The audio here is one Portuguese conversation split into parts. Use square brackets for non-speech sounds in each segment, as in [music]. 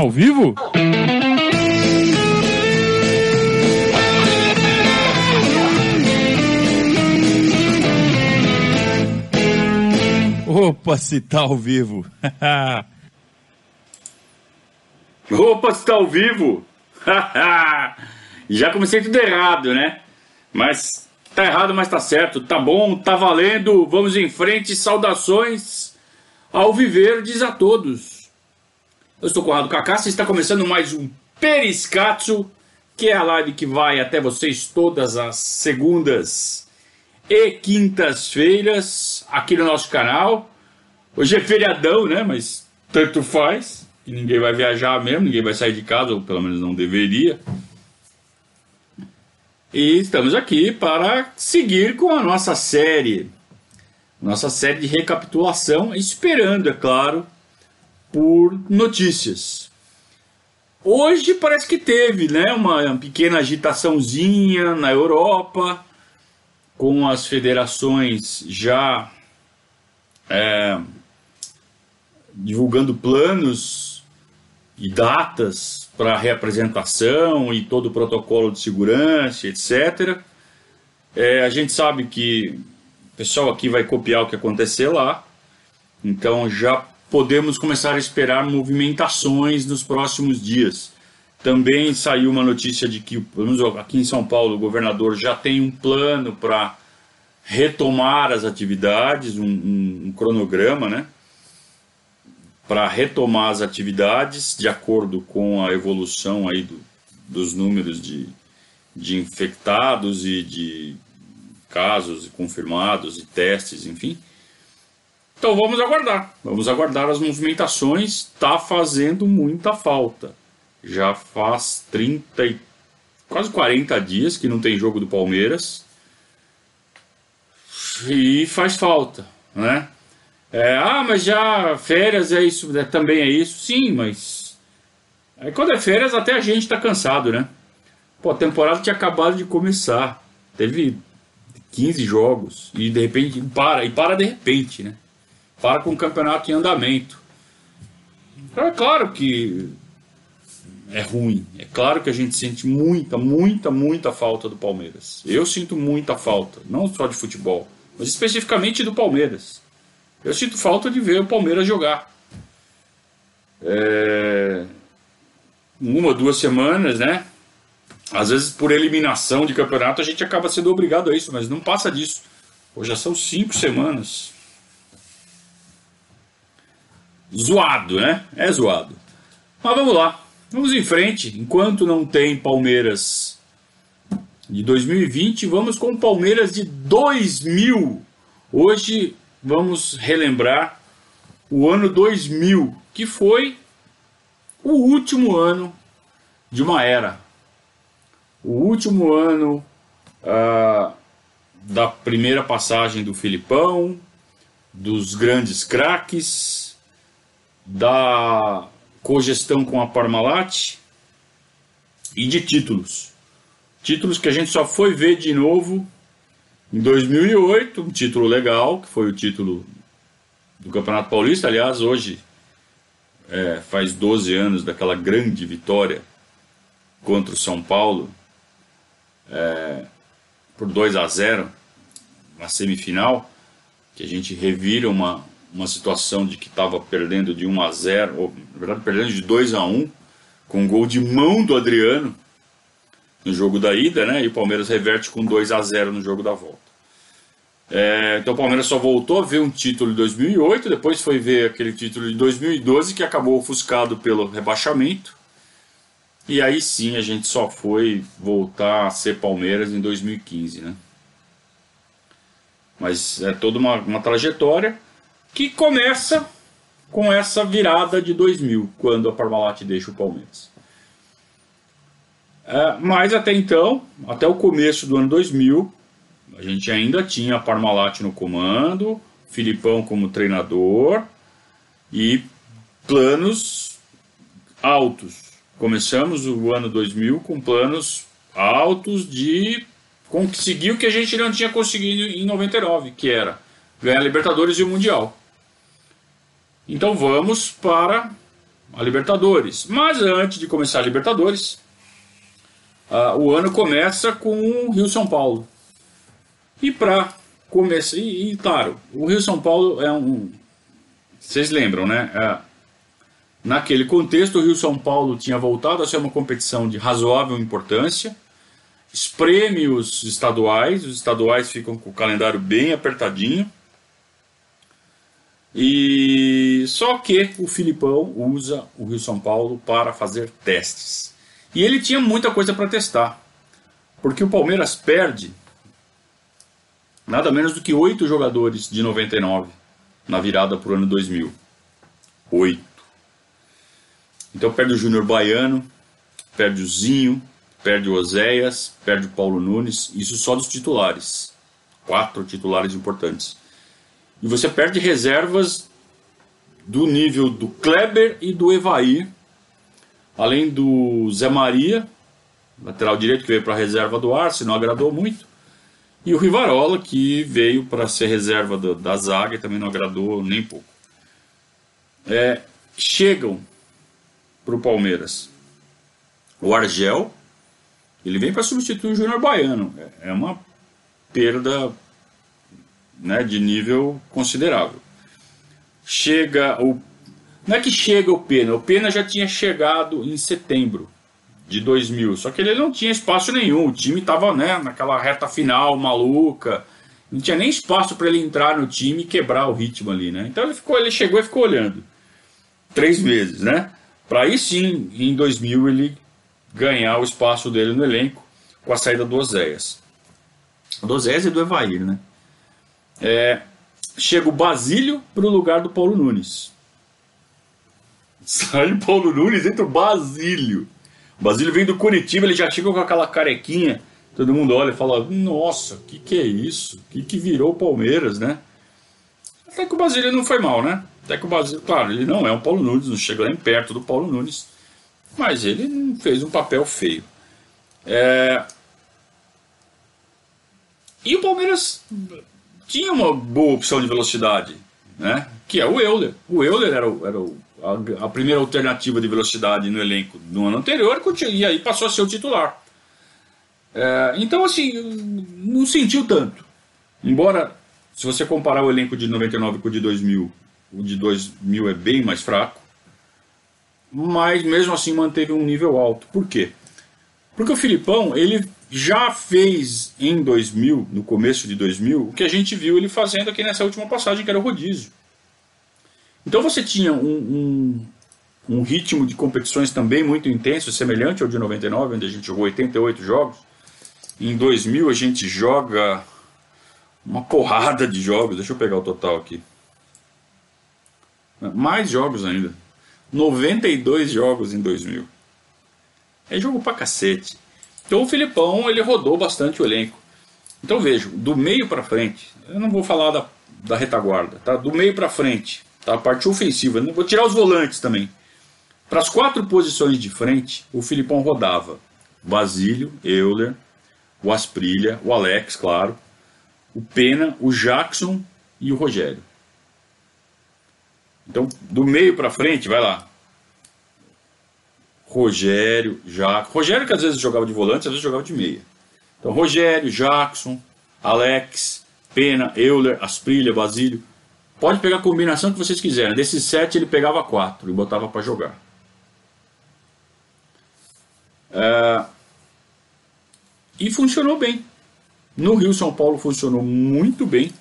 Ao vivo? Opa, se tá ao vivo. [laughs] Opa, se tá ao vivo. [laughs] Já comecei tudo errado, né? Mas tá errado, mas tá certo. Tá bom, tá valendo. Vamos em frente. Saudações ao viver diz a todos. Eu estou com o Rado Kaká, você está começando mais um Periscatso, que é a live que vai até vocês todas as segundas e quintas-feiras aqui no nosso canal. Hoje é feriadão, né? Mas tanto faz. E ninguém vai viajar mesmo, ninguém vai sair de casa, ou pelo menos não deveria. E estamos aqui para seguir com a nossa série. Nossa série de recapitulação, esperando, é claro, por notícias. Hoje parece que teve né, uma pequena agitaçãozinha na Europa, com as federações já é, divulgando planos e datas para reapresentação e todo o protocolo de segurança, etc. É, a gente sabe que o pessoal aqui vai copiar o que aconteceu lá, então já podemos começar a esperar movimentações nos próximos dias. Também saiu uma notícia de que, pelo menos aqui em São Paulo, o governador já tem um plano para retomar as atividades, um, um, um cronograma, né? Para retomar as atividades de acordo com a evolução aí do, dos números de, de infectados e de casos confirmados e testes, enfim. Então vamos aguardar, vamos aguardar as movimentações. Está fazendo muita falta. Já faz 30 e quase 40 dias que não tem jogo do Palmeiras e faz falta, né? É, ah, mas já férias é isso, é, também é isso. Sim, mas aí quando é férias até a gente está cansado, né? Pô, a temporada tinha acabado de começar, teve 15 jogos e de repente para e para de repente, né? Para com o campeonato em andamento. Então é claro que é ruim. É claro que a gente sente muita, muita, muita falta do Palmeiras. Eu sinto muita falta, não só de futebol, mas especificamente do Palmeiras. Eu sinto falta de ver o Palmeiras jogar. É... Uma, duas semanas, né? Às vezes, por eliminação de campeonato, a gente acaba sendo obrigado a isso, mas não passa disso. Hoje já são cinco semanas. Zoado, né? É zoado. Mas vamos lá. Vamos em frente. Enquanto não tem Palmeiras de 2020, vamos com Palmeiras de 2000. Hoje vamos relembrar o ano 2000, que foi o último ano de uma era. O último ano ah, da primeira passagem do Filipão, dos grandes craques, da cogestão com a Parmalat e de títulos. Títulos que a gente só foi ver de novo em 2008, um título legal, que foi o título do Campeonato Paulista. Aliás, hoje é, faz 12 anos daquela grande vitória contra o São Paulo é, por 2 a 0 na semifinal, que a gente revira uma, uma situação de que estava perdendo de 1 a 0, ou na verdade perdendo de 2 a 1, com um gol de mão do Adriano no jogo da ida, né? E o Palmeiras reverte com 2 a 0 no jogo da volta. É, então o Palmeiras só voltou a ver um título em 2008, depois foi ver aquele título de 2012 que acabou ofuscado pelo rebaixamento. E aí sim a gente só foi voltar a ser Palmeiras em 2015, né? Mas é toda uma, uma trajetória que começa com essa virada de 2000, quando a Parmalat deixa o Palmeiras. É, mas até então, até o começo do ano 2000, a gente ainda tinha a Parmalat no comando, Filipão como treinador e planos altos. Começamos o ano 2000 com planos altos de conseguir o que a gente não tinha conseguido em 99, que era ganhar a Libertadores e o Mundial. Então vamos para a Libertadores. Mas antes de começar a Libertadores, uh, o ano começa com o Rio São Paulo. E para começar, e, e, claro, o Rio São Paulo é um. Vocês lembram, né? É, naquele contexto, o Rio São Paulo tinha voltado a ser uma competição de razoável importância. Espreme os estaduais, os estaduais ficam com o calendário bem apertadinho. E só que o Filipão usa o Rio São Paulo para fazer testes. E ele tinha muita coisa para testar. Porque o Palmeiras perde nada menos do que oito jogadores de 99 na virada para o ano 2000. Oito. Então perde o Júnior Baiano, perde o Zinho, perde o Oséias, perde o Paulo Nunes, isso só dos titulares. Quatro titulares importantes. E você perde reservas do nível do Kleber e do Evair, além do Zé Maria, lateral direito que veio para a reserva do Arce, não agradou muito. E o Rivarola, que veio para ser reserva do, da zaga e também não agradou nem pouco. É, chegam para o Palmeiras o Argel, ele vem para substituir o Júnior Baiano. É, é uma perda né, de nível considerável. Chega o. Não é que chega o Pena, o Pena já tinha chegado em setembro de 2000, só que ele não tinha espaço nenhum, o time estava né, naquela reta final maluca, não tinha nem espaço para ele entrar no time e quebrar o ritmo ali, né? Então ele ficou, ele chegou e ficou olhando três meses, né? Para aí sim, em 2000 ele ganhar o espaço dele no elenco com a saída do Oséias. Do Oséias e do Evair, né? É, chega o Basílio para o lugar do Paulo Nunes. Sai o Paulo Nunes, entra o Basílio. O Basílio vem do Curitiba, ele já chega com aquela carequinha. Todo mundo olha e fala: Nossa, o que, que é isso? O que, que virou o Palmeiras, né? Até que o Basílio não foi mal, né? Até que o Basílio, claro, ele não é um Paulo Nunes, não chega nem perto do Paulo Nunes, mas ele fez um papel feio. É... E o Palmeiras tinha uma boa opção de velocidade, né? que é o Euler. O Euler era, o, era o, a, a, primeira alternativa de velocidade no elenco no ano anterior e aí passou a ser o titular. É, então, assim, não sentiu tanto. Embora, se você comparar o elenco de 99 com o de 2000, o de 2000 é bem mais fraco, mas mesmo assim manteve um nível alto. Por quê? Porque o Filipão, ele já fez em 2000, no começo de 2000, o que a gente viu ele fazendo aqui nessa última passagem, que era o rodízio. Então você tinha um, um, um ritmo de competições também muito intenso, semelhante ao de 99, onde a gente jogou 88 jogos. Em 2000 a gente joga uma porrada de jogos, deixa eu pegar o total aqui. Mais jogos ainda. 92 jogos em 2000. É jogo pra cacete. Então o Filipão ele rodou bastante o elenco. Então vejo, do meio para frente, eu não vou falar da, da retaguarda, tá? Do meio para frente, tá? A parte ofensiva, vou tirar os volantes também. Para as quatro posições de frente, o Filipão rodava Basílio, Euler, o Asprilha, o Alex, claro, o Pena, o Jackson e o Rogério. Então, do meio para frente, vai lá. Rogério, Jackson. Rogério que às vezes jogava de volante, às vezes jogava de meia. Então, Rogério, Jackson, Alex, Pena, Euler, Asprilha, Basílio. Pode pegar a combinação que vocês quiserem. Desses sete ele pegava quatro e botava para jogar. É... E funcionou bem. No Rio São Paulo funcionou muito bem.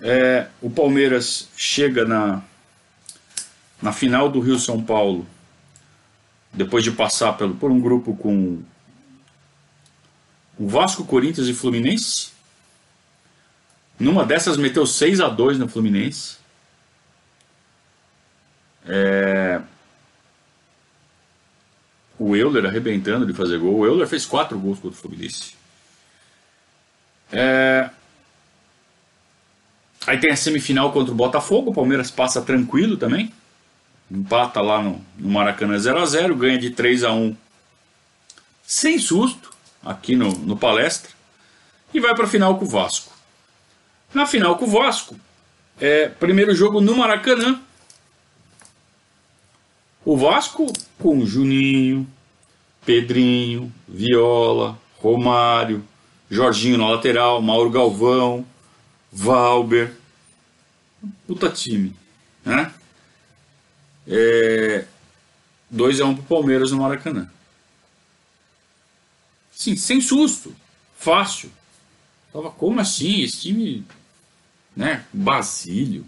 É... o Palmeiras chega na, na final do Rio São Paulo depois de passar pelo, por um grupo com o Vasco, Corinthians e Fluminense. Numa dessas meteu 6 a 2 no Fluminense. É... O Euler arrebentando de fazer gol. O Euler fez 4 gols contra o Fluminense. É... Aí tem a semifinal contra o Botafogo. O Palmeiras passa tranquilo também empata lá no, no Maracanã 0 a 0 ganha de 3 a 1 sem susto, aqui no, no palestra, e vai para a final com o Vasco. Na final com o Vasco, é, primeiro jogo no Maracanã, O Vasco com Juninho, Pedrinho, Viola, Romário, Jorginho na lateral, Mauro Galvão, Valber. Puta time, né? É... 2x1 um pro Palmeiras no Maracanã. Sim, sem susto. Fácil. Tava como assim? Esse time, né? Basílio.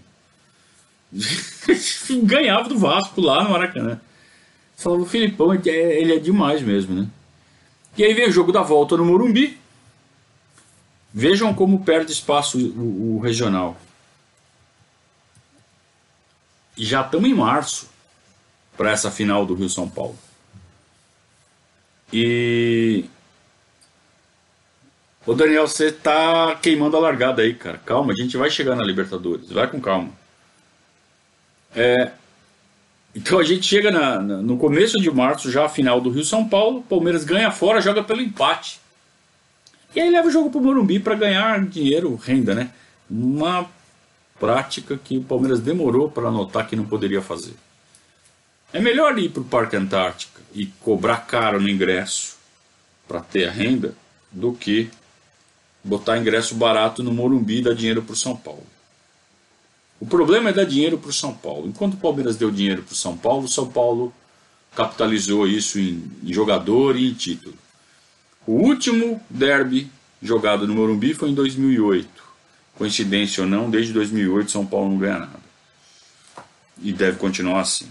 [laughs] Ganhava do Vasco lá no Maracanã. Falava, o Filipão, ele é demais mesmo, né? E aí vem o jogo da volta no Morumbi. Vejam como perde espaço o, o regional. E já estamos em março para essa final do Rio São Paulo. E Ô Daniel, você tá queimando a largada aí, cara. Calma, a gente vai chegar na Libertadores. Vai com calma. É, então a gente chega na, na, no começo de março, já a final do Rio São Paulo. Palmeiras ganha fora, joga pelo empate. E aí leva o jogo pro Morumbi para ganhar dinheiro, renda, né? Uma prática que o Palmeiras demorou para notar que não poderia fazer. É melhor ir para o Parque Antártica e cobrar caro no ingresso para ter a renda do que botar ingresso barato no Morumbi e dar dinheiro para o São Paulo. O problema é dar dinheiro para o São Paulo. Enquanto o Palmeiras deu dinheiro para o São Paulo, o São Paulo capitalizou isso em, em jogador e em título. O último derby jogado no Morumbi foi em 2008. Coincidência ou não, desde 2008 São Paulo não ganha nada. E deve continuar assim.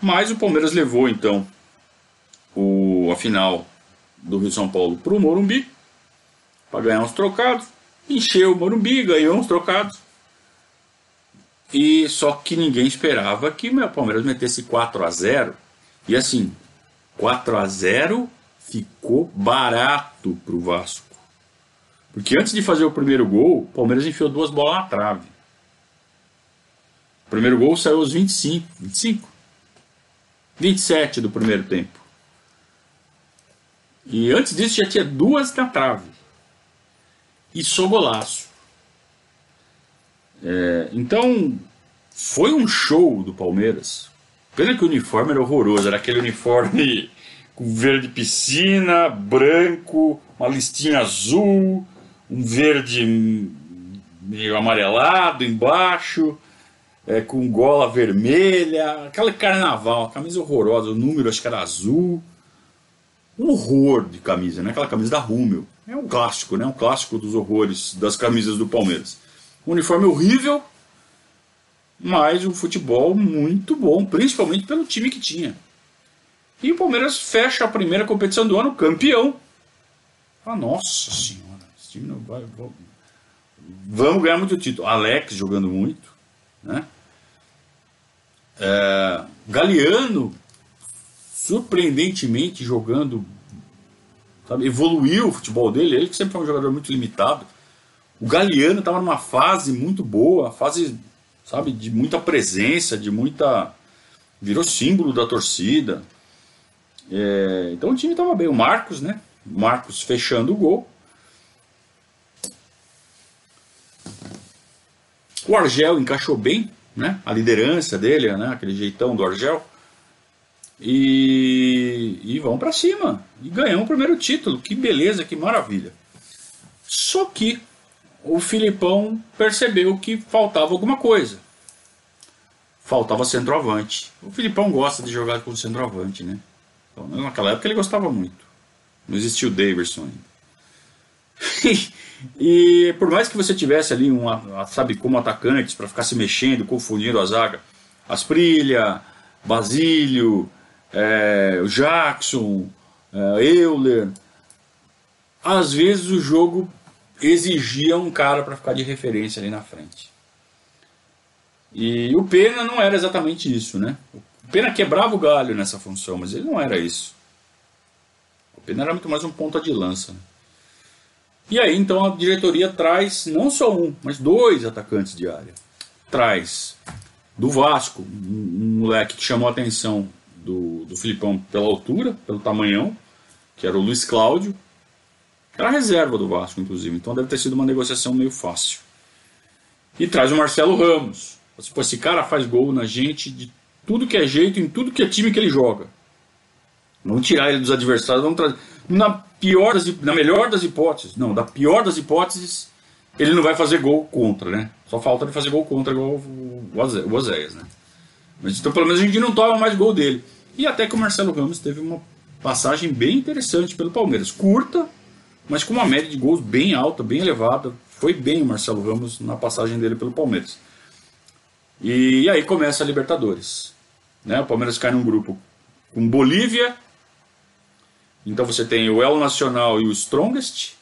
Mas o Palmeiras levou então o, a final do Rio São Paulo para o Morumbi para ganhar uns trocados. Encheu o Morumbi, ganhou uns trocados. E só que ninguém esperava que o Palmeiras metesse 4 a 0 E assim, 4 a 0 ficou barato para o Vasco. Porque antes de fazer o primeiro gol, o Palmeiras enfiou duas bolas na trave. O primeiro gol saiu aos 25, 25, 27 do primeiro tempo. E antes disso já tinha duas na trave e só golaço. É, então, foi um show do Palmeiras. Pena que o uniforme era horroroso, era aquele uniforme [laughs] com verde piscina, branco, uma listinha azul, um verde meio amarelado embaixo, é, com gola vermelha, aquela carnaval, camisa horrorosa, o número acho que era azul. Um horror de camisa, né? Aquela camisa da Rummel. É um clássico, né? Um clássico dos horrores das camisas do Palmeiras. Um uniforme horrível, mas um futebol muito bom, principalmente pelo time que tinha. E o Palmeiras fecha a primeira competição do ano campeão. Ah, nossa senhora, time não vai. Vamos ganhar muito título. Alex jogando muito, né? É, Galeano surpreendentemente jogando sabe? Evoluiu o futebol dele, ele que sempre foi um jogador muito limitado. O Galeano estava numa fase muito boa, fase, sabe, de muita presença, de muita. virou símbolo da torcida. É... então o time estava bem. O Marcos, né? Marcos fechando o gol. O Argel encaixou bem, né? A liderança dele, né? Aquele jeitão do Argel. E, e vão para cima. E ganham o primeiro título. Que beleza, que maravilha. Só que o Filipão percebeu que faltava alguma coisa. Faltava centroavante. O Filipão gosta de jogar com centroavante, né? Então, naquela época ele gostava muito. Não existia o Davidson ainda. [laughs] e por mais que você tivesse ali, uma, sabe, como atacantes para ficar se mexendo, confundindo a zaga, Asprilha, Basílio, é, Jackson, é, Euler. Às vezes o jogo exigia um cara para ficar de referência ali na frente. E o Pena não era exatamente isso, né? O Pena quebrava o galho nessa função, mas ele não era isso. O Pena era muito mais um ponta de lança. Né? E aí então a diretoria traz não só um, mas dois atacantes de área. Traz do Vasco, um, moleque que chamou a atenção do, do Filipão pela altura, pelo tamanhão, que era o Luiz Cláudio. Era a reserva do Vasco, inclusive. Então deve ter sido uma negociação meio fácil. E traz o Marcelo Ramos. Tipo, esse cara faz gol na gente de tudo que é jeito, em tudo que é time que ele joga. Vamos tirar ele dos adversários, vamos trazer. Na pior das, na melhor das hipóteses, não, da pior das hipóteses, ele não vai fazer gol contra, né? Só falta de fazer gol contra igual o Oséias, né? Mas então pelo menos a gente não toma mais gol dele. E até que o Marcelo Ramos teve uma passagem bem interessante pelo Palmeiras. Curta, mas com uma média de gols bem alta, bem elevada. Foi bem o Marcelo Ramos na passagem dele pelo Palmeiras. E aí começa a Libertadores. Né? O Palmeiras cai num grupo com Bolívia. Então você tem o El Nacional e o Strongest.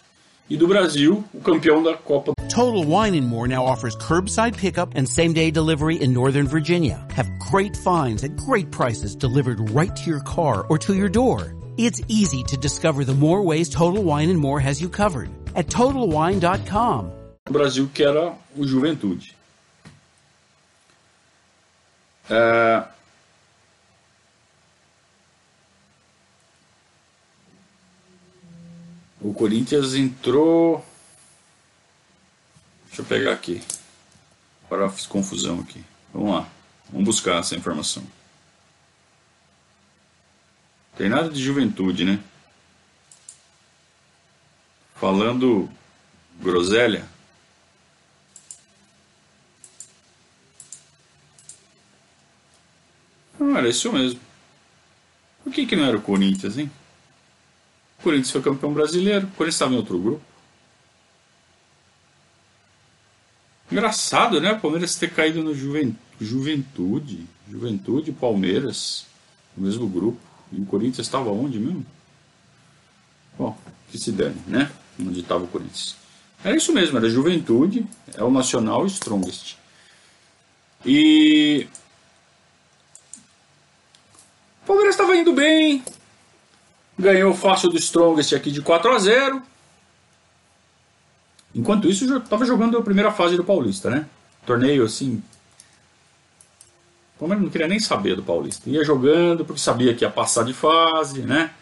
E do Brasil, o campeão da Copa. Total Wine and More now offers curbside pickup and same day delivery in Northern Virginia. Have great finds at great prices delivered right to your car or to your door. It's easy to discover the more ways Total Wine and More has you covered at TotalWine.com. O Brasil que era o Juventude. É... O Corinthians entrou. Deixa eu pegar aqui. Fiz confusão aqui. Vamos lá. Vamos buscar essa informação. Tem nada de juventude, né? Falando groselha. Não, era isso mesmo. Por que, que não era o Corinthians, hein? O Corinthians foi campeão brasileiro. O Corinthians estava em outro grupo. Engraçado, né? O Palmeiras ter caído no Juventude. Juventude Palmeiras. No mesmo grupo. E o Corinthians estava onde mesmo? Bom, que se dane, né? Onde estava o Corinthians. Era isso mesmo, era Juventude, é o Nacional Strongest. E. O Palmeiras estava indo bem, ganhou fácil do Strongest aqui de 4 a 0 Enquanto isso, eu estava jogando a primeira fase do Paulista, né? Torneio assim, Palmeiras não queria nem saber do Paulista. Ia jogando porque sabia que ia passar de fase, né?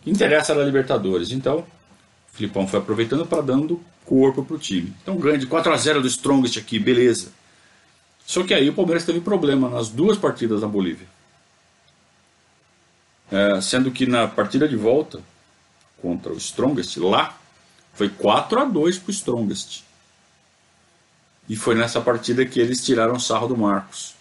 O que interessa era a Libertadores. Então, o Filipão foi aproveitando para dando corpo para o time. Então, ganha de 4 a 0 do Strongest aqui, beleza. Só que aí o Palmeiras teve problema nas duas partidas na Bolívia. É, sendo que na partida de volta contra o Strongest, lá, foi 4 a 2 para o Strongest. E foi nessa partida que eles tiraram sarro do Marcos.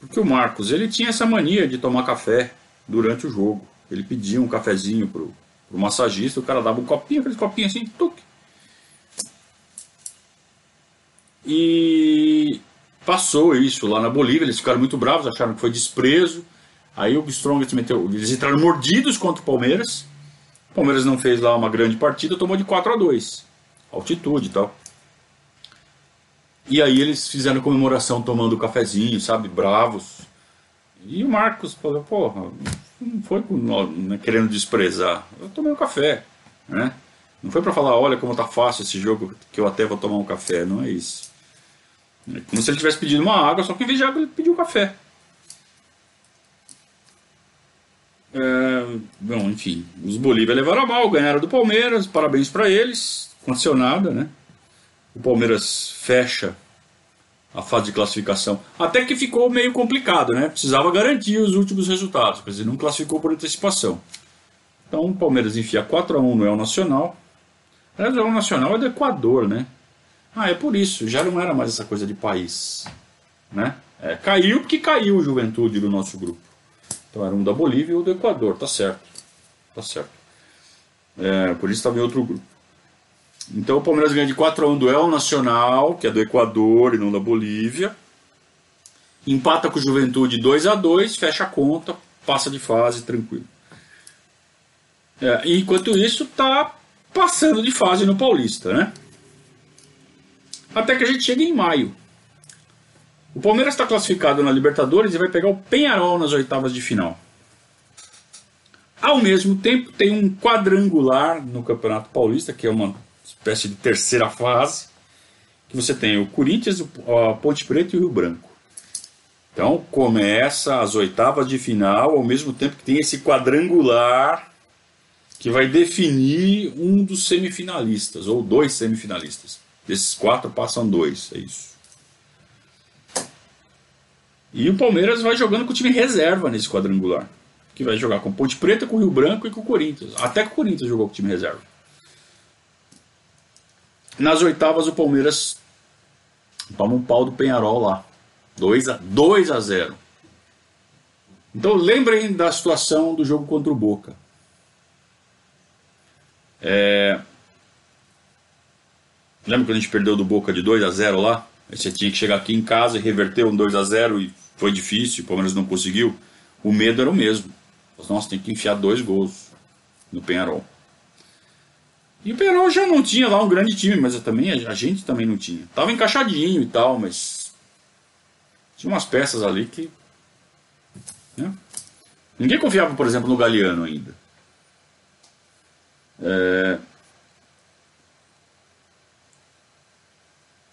Porque o Marcos, ele tinha essa mania de tomar café durante o jogo. Ele pedia um cafezinho pro, pro massagista, o cara dava um copinho, aquele copinho assim, tuque. E passou isso lá na Bolívia, eles ficaram muito bravos, acharam que foi desprezo. Aí o Strongest meteu, eles entraram mordidos contra o Palmeiras. O Palmeiras não fez lá uma grande partida, tomou de 4 a 2 altitude e tal. E aí eles fizeram comemoração tomando cafezinho, sabe, bravos. E o Marcos falou, porra, não foi né, querendo desprezar, eu tomei um café, né? Não foi para falar, olha como tá fácil esse jogo, que eu até vou tomar um café, não é isso. É como se ele tivesse pedido uma água, só que em vez de água ele pediu um café. É, bom, enfim, os Bolívia levaram a mal, ganharam do Palmeiras, parabéns para eles, aconteceu nada, né? o Palmeiras fecha a fase de classificação. Até que ficou meio complicado, né? Precisava garantir os últimos resultados, quer dizer, não classificou por antecipação. Então o Palmeiras enfia 4 a 1 no El Nacional. Aliás, o El Nacional é do Equador, né? Ah, é por isso, já não era mais essa coisa de país, né? É, caiu porque caiu o Juventude do nosso grupo. Então era um da Bolívia e o do Equador, tá certo. Tá certo. É, por isso estava em outro grupo. Então o Palmeiras ganha de 4 a 1 do El Nacional, que é do Equador e não da Bolívia. Empata com o Juventude 2 a 2 fecha a conta, passa de fase tranquilo. É, enquanto isso, tá passando de fase no Paulista, né? Até que a gente chega em maio. O Palmeiras está classificado na Libertadores e vai pegar o Penharol nas oitavas de final. Ao mesmo tempo, tem um quadrangular no Campeonato Paulista, que é uma espécie de terceira fase, que você tem o Corinthians, a Ponte Preta e o Rio Branco. Então começa as oitavas de final, ao mesmo tempo que tem esse quadrangular que vai definir um dos semifinalistas, ou dois semifinalistas. Desses quatro passam dois, é isso. E o Palmeiras vai jogando com o time reserva nesse quadrangular. Que vai jogar com Ponte Preta, com o Rio Branco e com o Corinthians. Até que o Corinthians jogou com o time reserva. Nas oitavas, o Palmeiras toma um pau do Penharol lá. 2 a, 2 a 0. Então lembrem da situação do jogo contra o Boca. É... Lembra quando a gente perdeu do Boca de 2 a 0 lá? Você tinha que chegar aqui em casa e reverter um 2 a 0 e foi difícil, o Palmeiras não conseguiu. O medo era o mesmo. Nossa, tem que enfiar dois gols no Penharol. E o Penharol já não tinha lá um grande time, mas também a gente também não tinha. Tava encaixadinho e tal, mas tinha umas peças ali que né? Ninguém confiava, por exemplo, no Galeano ainda. É...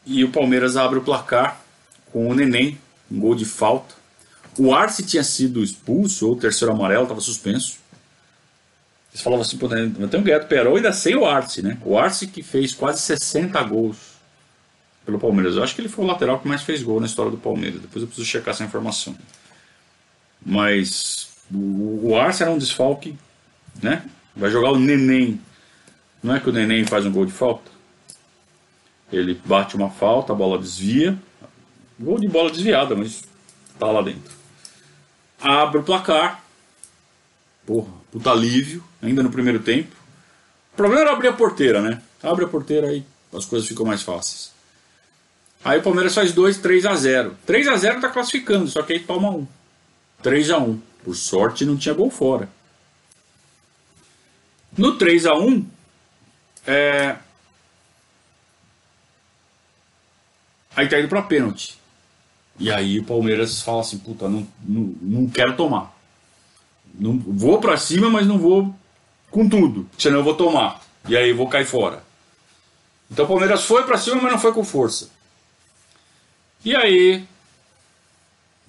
E o Palmeiras abre o placar com o Neném, um gol de falta. O Arce tinha sido expulso, ou o terceiro amarelo, estava suspenso. Eles falavam assim, pô, tem um do Perol ainda sem o Arce, né? O Arce que fez quase 60 gols pelo Palmeiras. Eu acho que ele foi o lateral que mais fez gol na história do Palmeiras. Depois eu preciso checar essa informação. Mas o Arce era um desfalque, né? Vai jogar o Neném. Não é que o Neném faz um gol de falta? Ele bate uma falta, a bola desvia. Gol de bola desviada, mas tá lá dentro. Abre o placar. Porra, puta alívio, ainda no primeiro tempo. O problema era abrir a porteira, né? Abre a porteira aí as coisas ficam mais fáceis. Aí o Palmeiras faz 2, 3 a 0. 3 a 0 tá classificando, só que aí toma um. 3 a 1. Por sorte não tinha gol fora. No 3 a 1 é... aí tá indo para pênalti. E aí o Palmeiras fala assim, puta, não, não, não quero tomar. Não, vou para cima, mas não vou com tudo, senão eu vou tomar. E aí eu vou cair fora. Então o Palmeiras foi para cima, mas não foi com força. E aí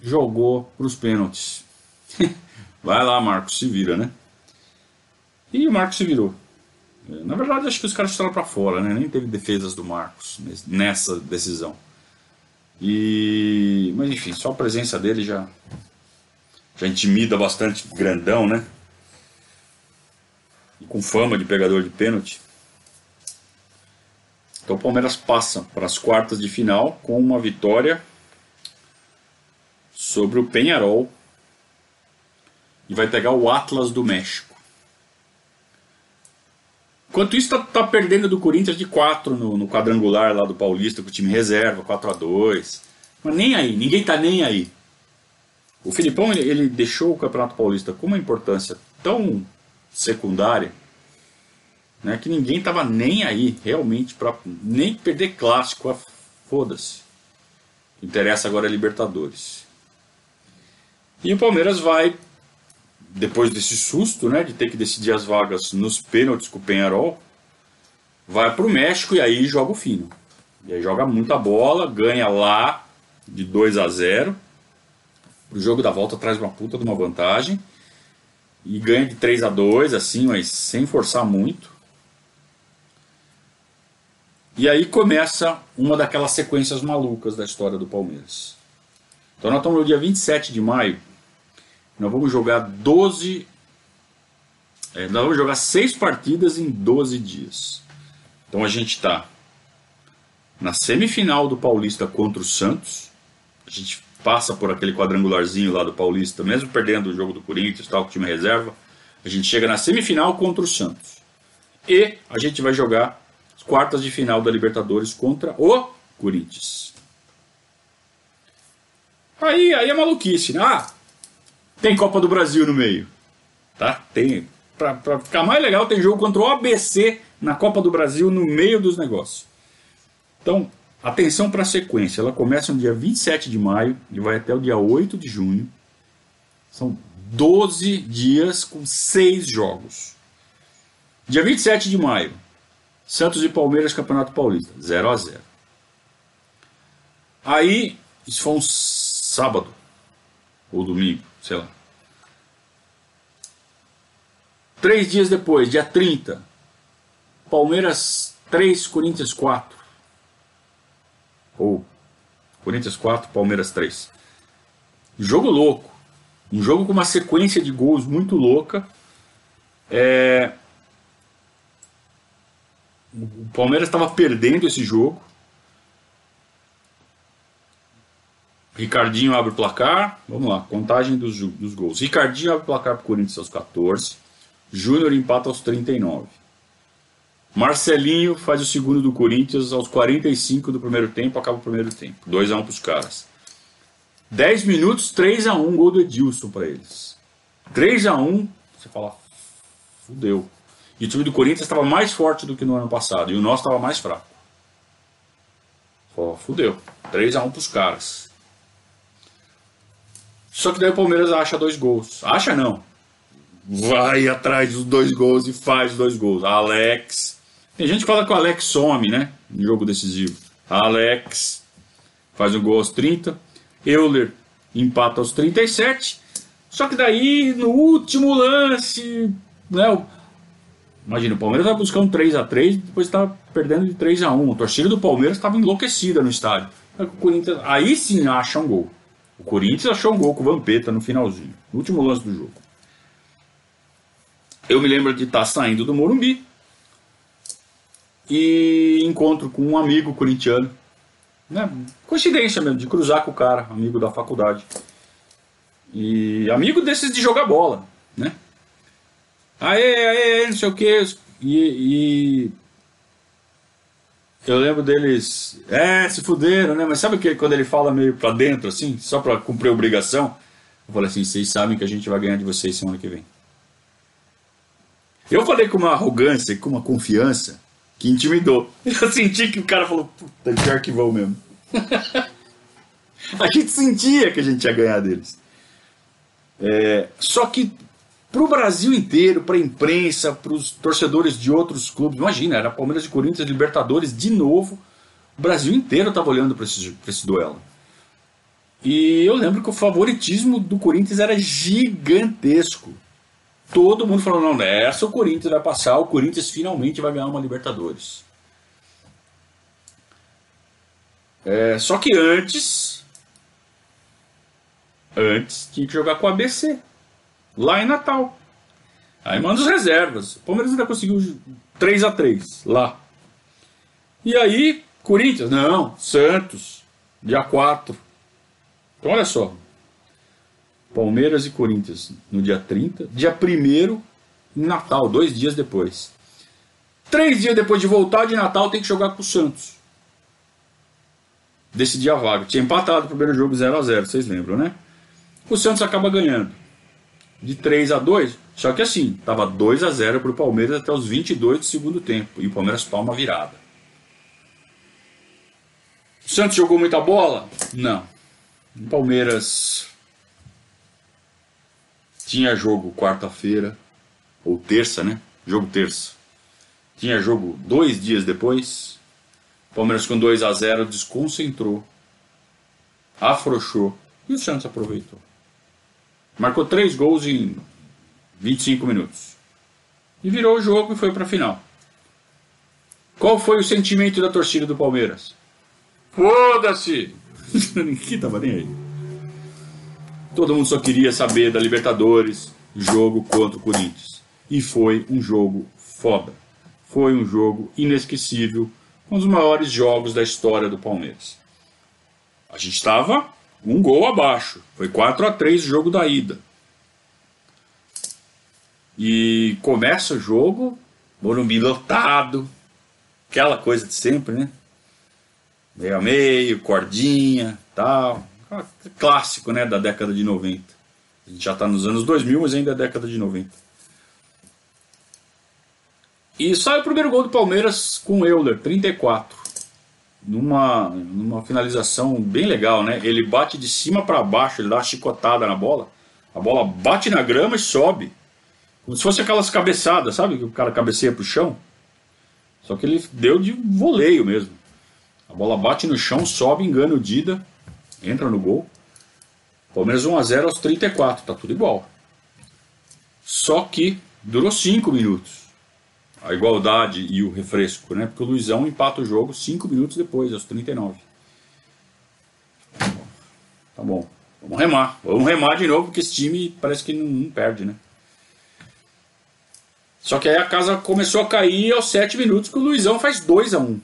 jogou para os pênaltis. [laughs] Vai lá, Marcos, se vira, né? E o Marcos se virou. Na verdade, acho que os caras estavam para fora, né? Nem teve defesas do Marcos nessa decisão. E, mas enfim, só a presença dele já já intimida bastante, grandão, né? E com fama de pegador de pênalti. Então o Palmeiras passa para as quartas de final com uma vitória sobre o Penharol e vai pegar o Atlas do México. Enquanto isso, tá, tá perdendo do Corinthians de 4 no, no, quadrangular lá do Paulista com o time reserva, 4 a 2 Mas nem aí, ninguém tá nem aí. O Filipão ele, ele deixou o Campeonato Paulista com uma importância tão secundária né, que ninguém tava nem aí realmente para nem perder clássico, foda-se. Interessa agora a Libertadores. E o Palmeiras vai, depois desse susto, né, de ter que decidir as vagas nos pênaltis com o Penharol, vai para o México e aí joga o fino. E aí joga muita bola, ganha lá de 2 a 0. O jogo da volta traz uma puta de uma vantagem. E ganha de 3 a 2 assim, mas sem forçar muito. E aí começa uma daquelas sequências malucas da história do Palmeiras. Então nós estamos no dia 27 de maio, nós vamos jogar 12. É, nós vamos jogar 6 partidas em 12 dias. Então a gente está na semifinal do Paulista contra o Santos. A gente passa por aquele quadrangularzinho lá do Paulista, mesmo perdendo o jogo do Corinthians, tal, com o time reserva. A gente chega na semifinal contra o Santos. E a gente vai jogar as quartas de final da Libertadores contra o Corinthians. Aí, aí é maluquice, né? Ah, tem Copa do Brasil no meio. Tá? Tem. Pra, pra ficar mais legal, tem jogo contra o ABC na Copa do Brasil no meio dos negócios. Então, atenção para a sequência. Ela começa no dia 27 de maio e vai até o dia 8 de junho. São 12 dias com 6 jogos. Dia 27 de maio, Santos e Palmeiras, Campeonato Paulista, 0 a 0 Aí, isso foi um sábado ou domingo sei lá. Três dias depois, dia 30, Palmeiras 3, Corinthians 4. Ou Corinthians 4, Palmeiras 3. Jogo louco. Um jogo com uma sequência de gols muito louca. É... O Palmeiras estava perdendo esse jogo. Ricardinho abre o placar. Vamos lá, contagem dos, dos gols. Ricardinho abre o placar para o Corinthians aos 14. Júnior empata aos 39. Marcelinho faz o segundo do Corinthians aos 45 do primeiro tempo, acaba o primeiro tempo. 2x1 para os caras. 10 minutos, 3x1, gol do Edilson para eles. 3x1, você fala, fudeu. E o time do Corinthians estava mais forte do que no ano passado, e o nosso estava mais fraco. Fala, fudeu. 3x1 para os caras. Só que daí o Palmeiras acha dois gols. Acha não. Vai atrás dos dois gols e faz dois gols. Alex. Tem gente que fala que o Alex some, né? No jogo decisivo. Alex faz o gol aos 30. Euler empata aos 37. Só que daí, no último lance, né? Imagina, o Palmeiras vai buscar um 3 a 3 depois está perdendo de 3 a 1 A torcida do Palmeiras estava enlouquecida no estádio. Aí sim acha um gol. O Corinthians achou um gol com o Vampeta no finalzinho, no último lance do jogo. Eu me lembro de estar saindo do Morumbi e encontro com um amigo corintiano. Né? Coincidência mesmo, de cruzar com o cara, amigo da faculdade. E amigo desses de jogar bola, né? Aê, aê, não sei o que. E, e eu lembro deles, é, se fuderam, né? Mas sabe que quando ele fala meio pra dentro, assim, só pra cumprir obrigação? Eu falei assim, vocês sabem que a gente vai ganhar de vocês semana que vem. Eu falei com uma arrogância, com uma confiança, que intimidou. [laughs] Eu senti que o cara falou, puta, pior que vão mesmo. [laughs] a gente sentia que a gente ia ganhar deles. É, só que para o Brasil inteiro, para a imprensa, para os torcedores de outros clubes. Imagina, era Palmeiras e Corinthians, Libertadores de novo. O Brasil inteiro estava olhando para esse, esse duelo. E eu lembro que o favoritismo do Corinthians era gigantesco. Todo mundo falou: não, nessa o Corinthians vai passar, o Corinthians finalmente vai ganhar uma Libertadores. É, só que antes. Antes tinha que jogar com o ABC lá em Natal. Aí manda os reservas. O Palmeiras ainda conseguiu 3 a 3 lá. E aí, Corinthians, não, Santos, dia 4. Então olha só. Palmeiras e Corinthians no dia 30, dia 1 em Natal, dois dias depois. Três dias depois de voltar de Natal, tem que jogar com o Santos. Decidir a vaga. Tinha empatado o primeiro jogo 0 a 0 vocês lembram, né? O Santos acaba ganhando de 3 a 2 Só que assim, estava 2 a 0 para o Palmeiras até os 22 do segundo tempo. E o Palmeiras toma a virada. O Santos jogou muita bola? Não. O Palmeiras tinha jogo quarta-feira, ou terça, né? Jogo terça. Tinha jogo dois dias depois. O Palmeiras com 2 a 0 desconcentrou, afrouxou e o Santos aproveitou. Marcou três gols em 25 minutos. E virou o jogo e foi para a final. Qual foi o sentimento da torcida do Palmeiras? Foda-se! [laughs] Ninguém tava nem aí. Todo mundo só queria saber da Libertadores, jogo contra o Corinthians. E foi um jogo foda. Foi um jogo inesquecível, um dos maiores jogos da história do Palmeiras. A gente estava um gol abaixo. Foi 4 a 3 o jogo da ida. E começa o jogo, Morumbi lotado, aquela coisa de sempre, né? Meio a meio, cordinha, tal. Clássico, né, da década de 90. A gente já está nos anos 2000, mas ainda é década de 90. E sai o primeiro gol do Palmeiras com o Euler, 34 numa, numa finalização bem legal, né? Ele bate de cima para baixo, ele dá uma chicotada na bola. A bola bate na grama e sobe. Como se fosse aquelas cabeçadas, sabe? Que o cara cabeceia pro chão. Só que ele deu de voleio mesmo. A bola bate no chão, sobe, engana o Dida, entra no gol. Palmeiras 1x0 aos 34, tá tudo igual. Só que durou 5 minutos a igualdade e o refresco, né? Porque o Luizão empata o jogo cinco minutos depois, aos 39. Tá bom. Vamos remar, vamos remar de novo, porque esse time parece que não, não perde, né? Só que aí a casa começou a cair aos 7 minutos que o Luizão faz 2 a 1 um.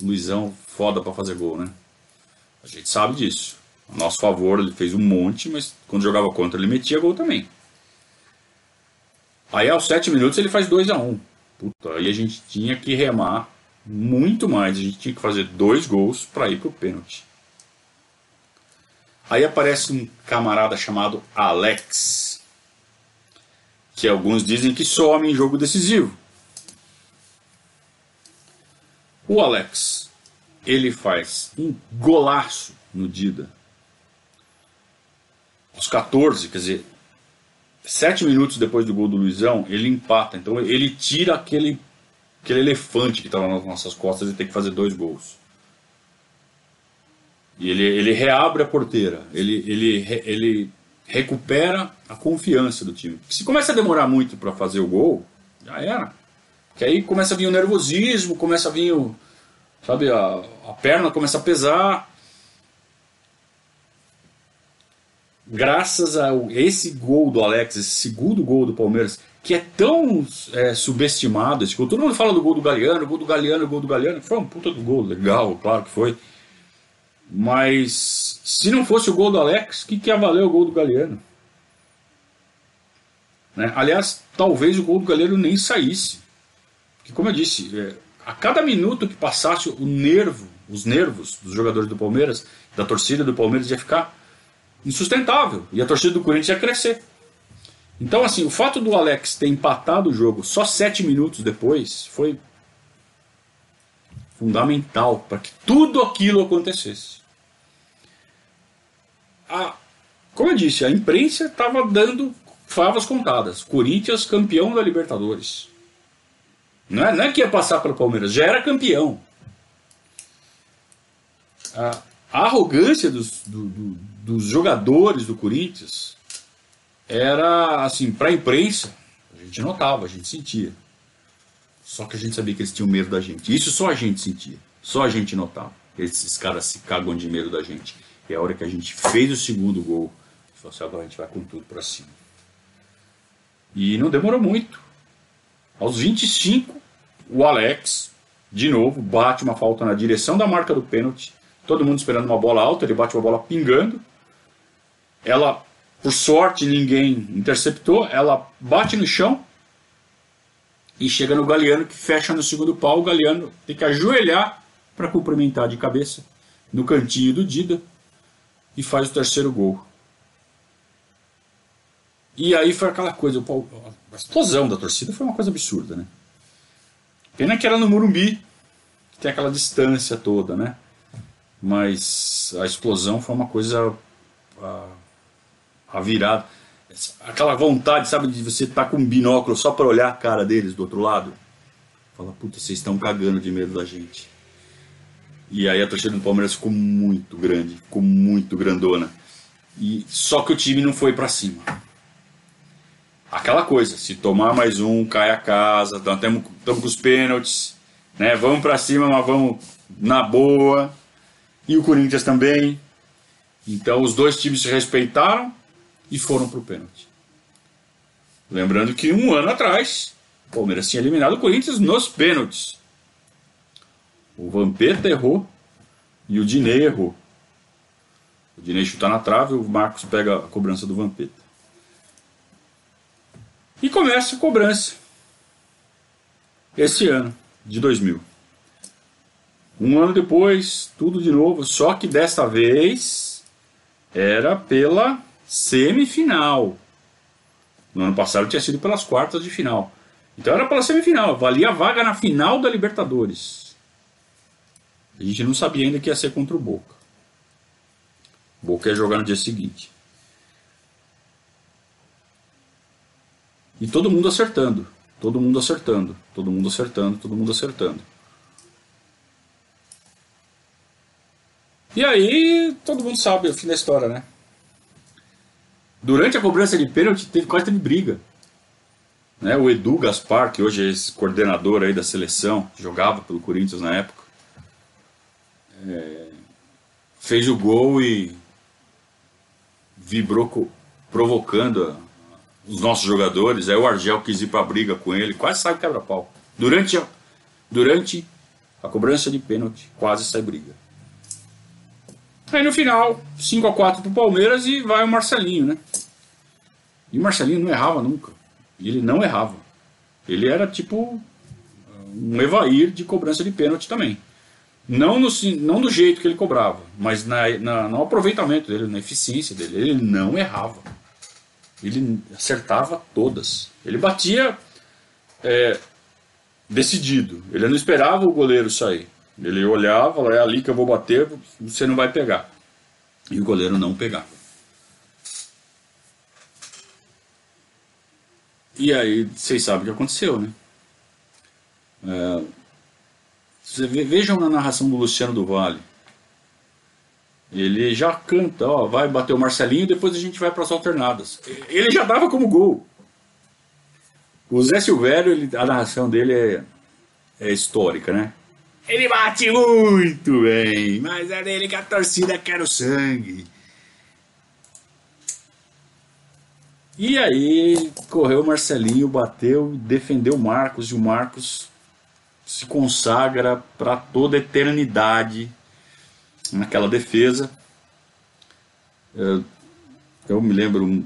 Luizão foda para fazer gol, né? A gente sabe disso. A nosso favor, ele fez um monte, mas quando jogava contra ele metia gol também. Aí aos 7 minutos ele faz 2 a 1 um. Aí a gente tinha que remar muito mais. A gente tinha que fazer dois gols para ir pro pênalti. Aí aparece um camarada chamado Alex, que alguns dizem que some em jogo decisivo. O Alex, ele faz um golaço no Dida. Aos 14, quer dizer, sete minutos depois do gol do Luizão, ele empata. Então ele tira aquele, aquele elefante que estava nas nossas costas e tem que fazer dois gols. E ele, ele reabre a porteira, ele, ele, ele recupera a confiança do time. Se começa a demorar muito para fazer o gol, já era. Porque aí começa a vir o nervosismo, começa a vir o. Sabe, a, a perna começa a pesar. Graças a esse gol do Alex, esse segundo gol do Palmeiras, que é tão é, subestimado, esse gol. todo mundo fala do gol do Galeano, gol do Galeano, gol do Galeano. Foi um puta do gol, legal, claro que foi. Mas se não fosse o gol do Alex, o que, que ia valer o gol do Galeano? Né? Aliás, talvez o gol do Galeano nem saísse. Porque, como eu disse, é, a cada minuto que passasse o nervo, os nervos dos jogadores do Palmeiras, da torcida do Palmeiras, ia ficar insustentável. E a torcida do Corinthians ia crescer. Então, assim, o fato do Alex ter empatado o jogo só sete minutos depois foi fundamental para que tudo aquilo acontecesse. A, como eu disse, a imprensa estava dando favas contadas. Corinthians campeão da Libertadores. Não é, não é que ia passar pelo Palmeiras, já era campeão. A, a arrogância dos, do, do, dos jogadores do Corinthians era assim, para a imprensa, a gente notava, a gente sentia. Só que a gente sabia que eles tinham medo da gente. Isso só a gente sentia. Só a gente notava. Esses caras se cagam de medo da gente. E a hora que a gente fez o segundo gol, falou assim, agora a gente vai com tudo para cima. E não demorou muito. Aos 25, o Alex, de novo, bate uma falta na direção da marca do pênalti. Todo mundo esperando uma bola alta, ele bate uma bola pingando. Ela, por sorte, ninguém interceptou. Ela bate no chão e chega no Galeano que fecha no segundo pau. O Galeano tem que ajoelhar para cumprimentar de cabeça no cantinho do Dida e faz o terceiro gol. E aí foi aquela coisa, a explosão da torcida foi uma coisa absurda, né? Pena que era no Murumbi, que tem aquela distância toda, né? Mas a explosão foi uma coisa a, a virada aquela vontade, sabe, de você estar tá com um binóculo só para olhar a cara deles do outro lado. Fala, puta, vocês estão cagando de medo da gente. E aí a torcida do Palmeiras ficou muito grande, ficou muito grandona. E só que o time não foi para cima. Aquela coisa, se tomar mais um, cai a casa, estamos com os pênaltis, né? Vamos para cima, mas vamos na boa. E o Corinthians também. Então os dois times se respeitaram e foram para o pênalti. Lembrando que um ano atrás, o Palmeiras tinha eliminado o Corinthians nos pênaltis. O Vampeta errou e o Dinei errou. O Dinei chuta na trave, o Marcos pega a cobrança do Vampeta. E começa a cobrança. Esse ano, de 2000. Um ano depois, tudo de novo, só que desta vez era pela semifinal. No ano passado tinha sido pelas quartas de final. Então era pela semifinal, valia a vaga na final da Libertadores. A gente não sabia ainda que ia ser contra o Boca. Boca ia jogar no dia seguinte. E todo mundo acertando, todo mundo acertando, todo mundo acertando, todo mundo acertando. E aí, todo mundo sabe o fim da história, né? Durante a cobrança de pênalti, teve, quase teve briga. Né? O Edu Gaspar, que hoje é esse coordenador aí da seleção, jogava pelo Corinthians na época, é, fez o gol e vibrou provocando os nossos jogadores. Aí o Argel quis ir para a briga com ele, quase sai quebra-pau. Durante a, durante a cobrança de pênalti, quase sai briga. Aí no final, 5 a 4 pro Palmeiras e vai o Marcelinho, né? E o Marcelinho não errava nunca. Ele não errava. Ele era tipo um Evair de cobrança de pênalti também. Não, no, não do jeito que ele cobrava, mas na, na, no aproveitamento dele, na eficiência dele. Ele não errava. Ele acertava todas. Ele batia é, decidido. Ele não esperava o goleiro sair. Ele olhava, é ali que eu vou bater, você não vai pegar. E o goleiro não pegava. E aí, vocês sabem o que aconteceu, né? É, vejam na narração do Luciano do Vale. Ele já canta, ó, vai bater o Marcelinho, depois a gente vai para as alternadas. Ele já dava como gol. O Zé Silvério, ele, a narração dele é, é histórica, né? Ele bate muito bem, mas é dele que a torcida quer o sangue. E aí correu o Marcelinho, bateu, defendeu o Marcos e o Marcos se consagra para toda a eternidade naquela defesa. Eu, me lembro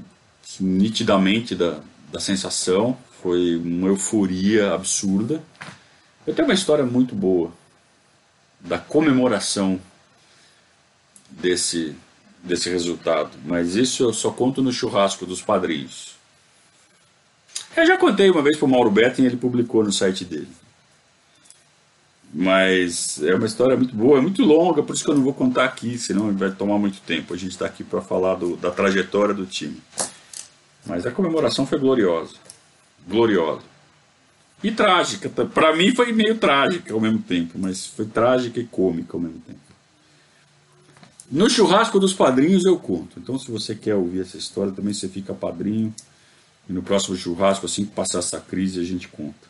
nitidamente da, da sensação, foi uma euforia absurda. Eu tenho uma história muito boa da comemoração desse, desse resultado, mas isso eu só conto no churrasco dos padrinhos. Eu já contei uma vez para o Mauro Betting, ele publicou no site dele. Mas é uma história muito boa, é muito longa, por isso que eu não vou contar aqui, senão vai tomar muito tempo. A gente está aqui para falar do, da trajetória do time. Mas a comemoração foi gloriosa. Gloriosa. E trágica. Para mim foi meio trágica ao mesmo tempo, mas foi trágica e cômica ao mesmo tempo. No churrasco dos padrinhos eu conto. Então, se você quer ouvir essa história, também você fica padrinho. E no próximo churrasco, assim que passar essa crise, a gente conta.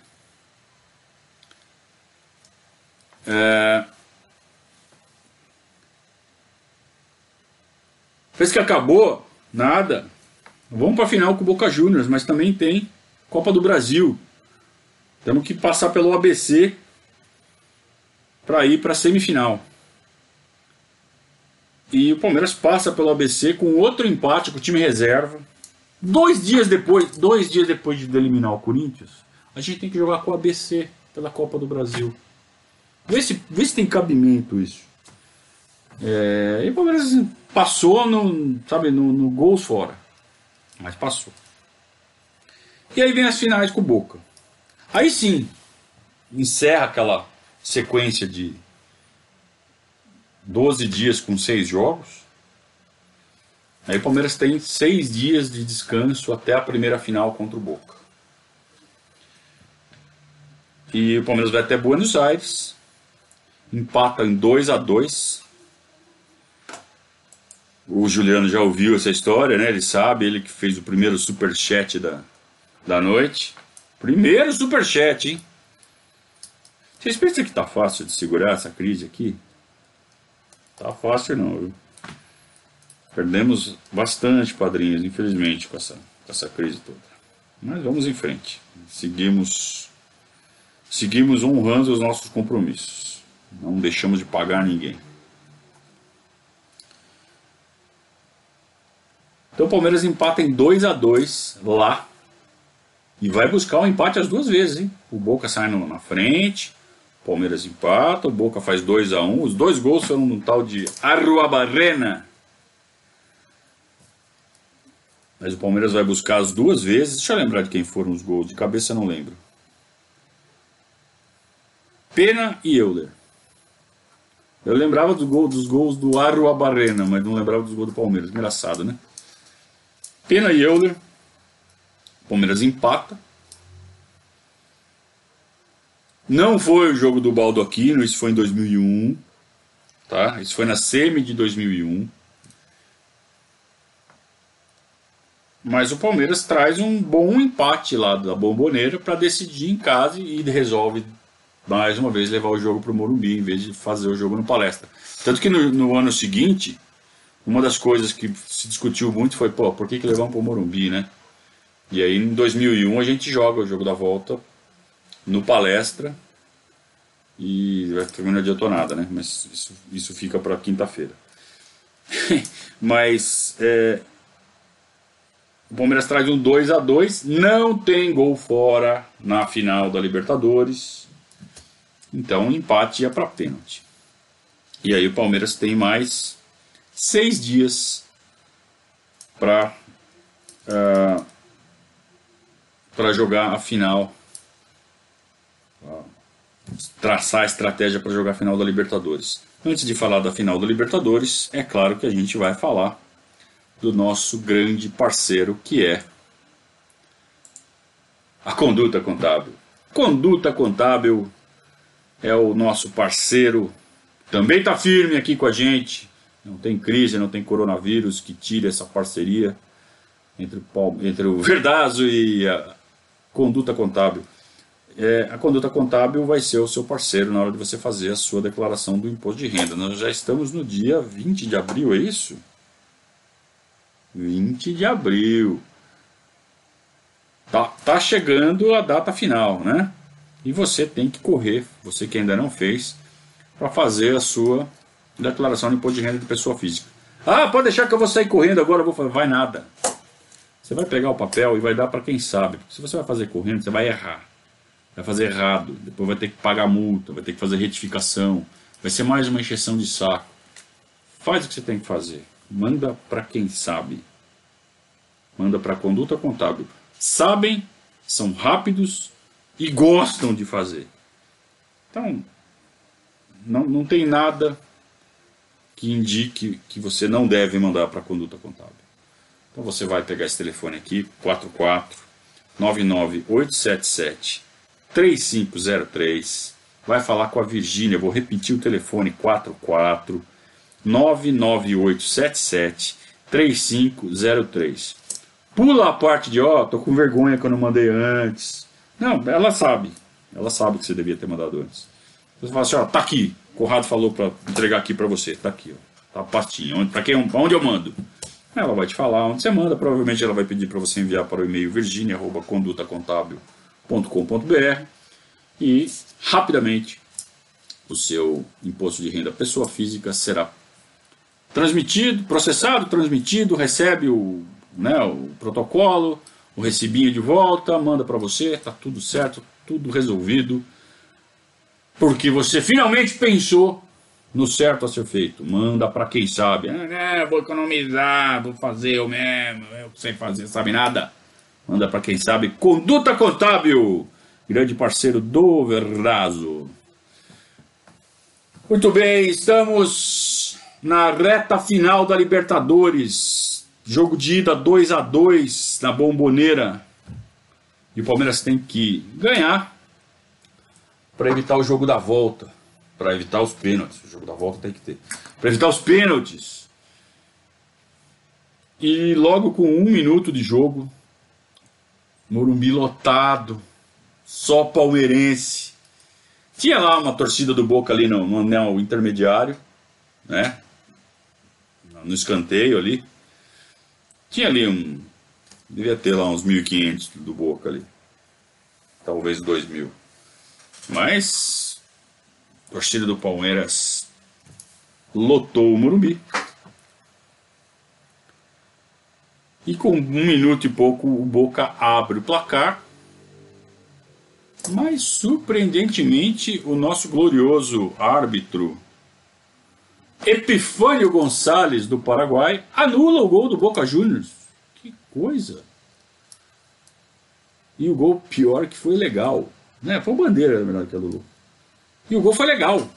É... Fez que acabou? Nada. Vamos para a final com o Boca Juniors, mas também tem Copa do Brasil. Temos que passar pelo ABC para ir para a semifinal. E o Palmeiras passa pelo ABC com outro empate com o time reserva. Dois dias depois, dois dias depois de eliminar o Corinthians, a gente tem que jogar com o ABC pela Copa do Brasil. Vê se, vê se tem cabimento isso. É, e o Palmeiras passou no, sabe, no, no gols fora. Mas passou. E aí vem as finais com o Boca. Aí sim, encerra aquela sequência de 12 dias com seis jogos. Aí o Palmeiras tem seis dias de descanso até a primeira final contra o Boca. E o Palmeiras vai até Buenos Aires, empata em 2 a 2 O Juliano já ouviu essa história, né? Ele sabe, ele que fez o primeiro superchat da, da noite. Primeiro superchat, hein? Vocês pensam que tá fácil de segurar essa crise aqui? Tá fácil não, viu? Perdemos bastante padrinhos, infelizmente, com essa, com essa crise toda. Mas vamos em frente. Seguimos, seguimos honrando os nossos compromissos. Não deixamos de pagar ninguém. Então o Palmeiras empata em 2 a 2 lá e vai buscar o um empate as duas vezes, hein? O Boca sai na frente, o Palmeiras empata, o Boca faz 2 a 1 um. Os dois gols foram no tal de Arruabarrena. Mas o Palmeiras vai buscar as duas vezes. Deixa eu lembrar de quem foram os gols. De cabeça não lembro. Pena e Euler. Eu lembrava dos gols, dos gols do Arruabarrena, mas não lembrava dos gols do Palmeiras. Engraçado, né? Pena e Euler. Palmeiras empata. Não foi o jogo do Baldo Aquino, isso foi em 2001. Tá? Isso foi na semi de 2001. Mas o Palmeiras traz um bom empate lá da Bomboneira para decidir em casa e resolve mais uma vez levar o jogo para o Morumbi em vez de fazer o jogo no Palestra. Tanto que no, no ano seguinte uma das coisas que se discutiu muito foi, pô, por que, que levamos para o Morumbi, né? E aí em 2001 a gente joga o jogo da volta no palestra e vai terminar não adiantou nada, né? Mas isso, isso fica para quinta-feira. [laughs] Mas é, o Palmeiras traz um 2 a 2 não tem gol fora na final da Libertadores. Então o empate ia para pênalti. E aí o Palmeiras tem mais seis dias para uh, ah, para jogar a final, traçar a estratégia para jogar a final da Libertadores. Antes de falar da final da Libertadores, é claro que a gente vai falar do nosso grande parceiro que é a Conduta Contábil. Conduta Contábil é o nosso parceiro, também está firme aqui com a gente. Não tem crise, não tem coronavírus que tire essa parceria entre o, entre o Verdazo e a Conduta Contábil. É, a Conduta Contábil vai ser o seu parceiro na hora de você fazer a sua declaração do imposto de renda. Nós já estamos no dia 20 de abril, é isso? 20 de abril. Tá, tá chegando a data final, né? E você tem que correr, você que ainda não fez, para fazer a sua declaração de imposto de renda de pessoa física. Ah, pode deixar que eu vou sair correndo agora, vou fazer. Vai nada. Você vai pegar o papel e vai dar para quem sabe. Se você vai fazer correndo, você vai errar. Vai fazer errado. Depois vai ter que pagar multa, vai ter que fazer retificação. Vai ser mais uma encheção de saco. Faz o que você tem que fazer. Manda para quem sabe. Manda para a conduta contábil. Sabem, são rápidos e gostam de fazer. Então, não, não tem nada que indique que você não deve mandar para a conduta contábil. Então você vai pegar esse telefone aqui, 44 99877 3503, vai falar com a Virgínia, vou repetir o telefone 44 99877 3503. Pula a parte de, ó, oh, tô com vergonha que eu não mandei antes. Não, ela sabe. Ela sabe que você devia ter mandado antes. Você fala assim, ó, tá aqui. Conrado falou para entregar aqui para você. Tá aqui, ó. Tá a pastinha. Onde, pra quem, onde eu mando? Ela vai te falar onde você manda. Provavelmente ela vai pedir para você enviar para o e-mail virginia.condutacontábil.com.br e rapidamente o seu imposto de renda pessoa física será transmitido, processado, transmitido, recebe o, né, o protocolo, o recibinho de volta, manda para você, tá tudo certo, tudo resolvido, porque você finalmente pensou no certo a ser feito. Manda para quem sabe. Ah, vou economizar, vou fazer eu mesmo, eu sei fazer, sabe nada. Manda para quem sabe. Conduta Contábil, grande parceiro do Verdazo. Muito bem, estamos na reta final da Libertadores. Jogo de ida 2 a 2 na Bomboneira. E o Palmeiras tem que ganhar para evitar o jogo da volta para evitar os pênaltis. O jogo da volta tem que ter. Para evitar os pênaltis. E logo com um minuto de jogo, Morumbi lotado, só palmeirense. Tinha lá uma torcida do Boca ali no, no anel intermediário, né? No escanteio ali. Tinha ali um. Devia ter lá uns 1.500 do Boca ali. Talvez 2.000. Mas torcida do Palmeiras lotou o Morumbi. E com um minuto e pouco o Boca abre o placar. Mas surpreendentemente o nosso glorioso árbitro Epifânio Gonçalves do Paraguai anula o gol do Boca Juniors. Que coisa! E o gol pior que foi legal. Né? Foi bandeira, na verdade, que anulou. E o gol foi legal.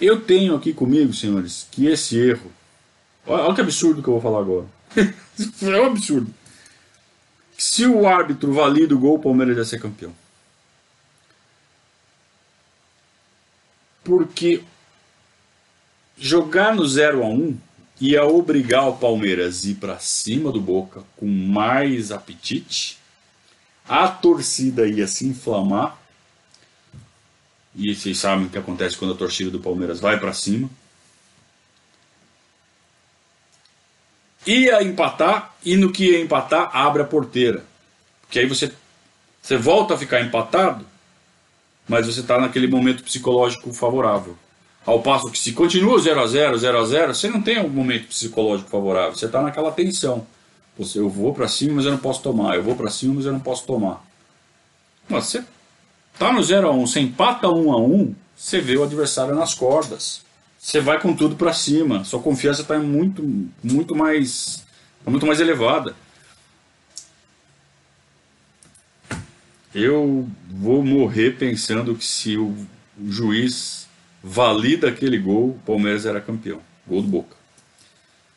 Eu tenho aqui comigo, senhores, que esse erro. Olha, olha que absurdo que eu vou falar agora. [laughs] é um absurdo. Se o árbitro valida o gol, o Palmeiras vai ser campeão. Porque jogar no 0 a 1 ia obrigar o Palmeiras a ir para cima do Boca com mais apetite, a torcida ia se inflamar E vocês sabem o que acontece quando a torcida do Palmeiras vai para cima. Ia empatar e no que ia empatar abre a porteira. Porque aí você, você volta a ficar empatado, mas você está naquele momento psicológico favorável. Ao passo que se continua 0 a 0 0 a 0 você não tem um momento psicológico favorável. Você está naquela tensão. Você, eu vou para cima, mas eu não posso tomar. Eu vou para cima, mas eu não posso tomar. Mas você tá no 0 a 1, você empata 1 a 1, você vê o adversário nas cordas. Você vai com tudo para cima. Sua confiança está muito, muito mais, muito mais elevada. Eu vou morrer pensando que se o juiz valida aquele gol, o Palmeiras era campeão. Gol do Boca.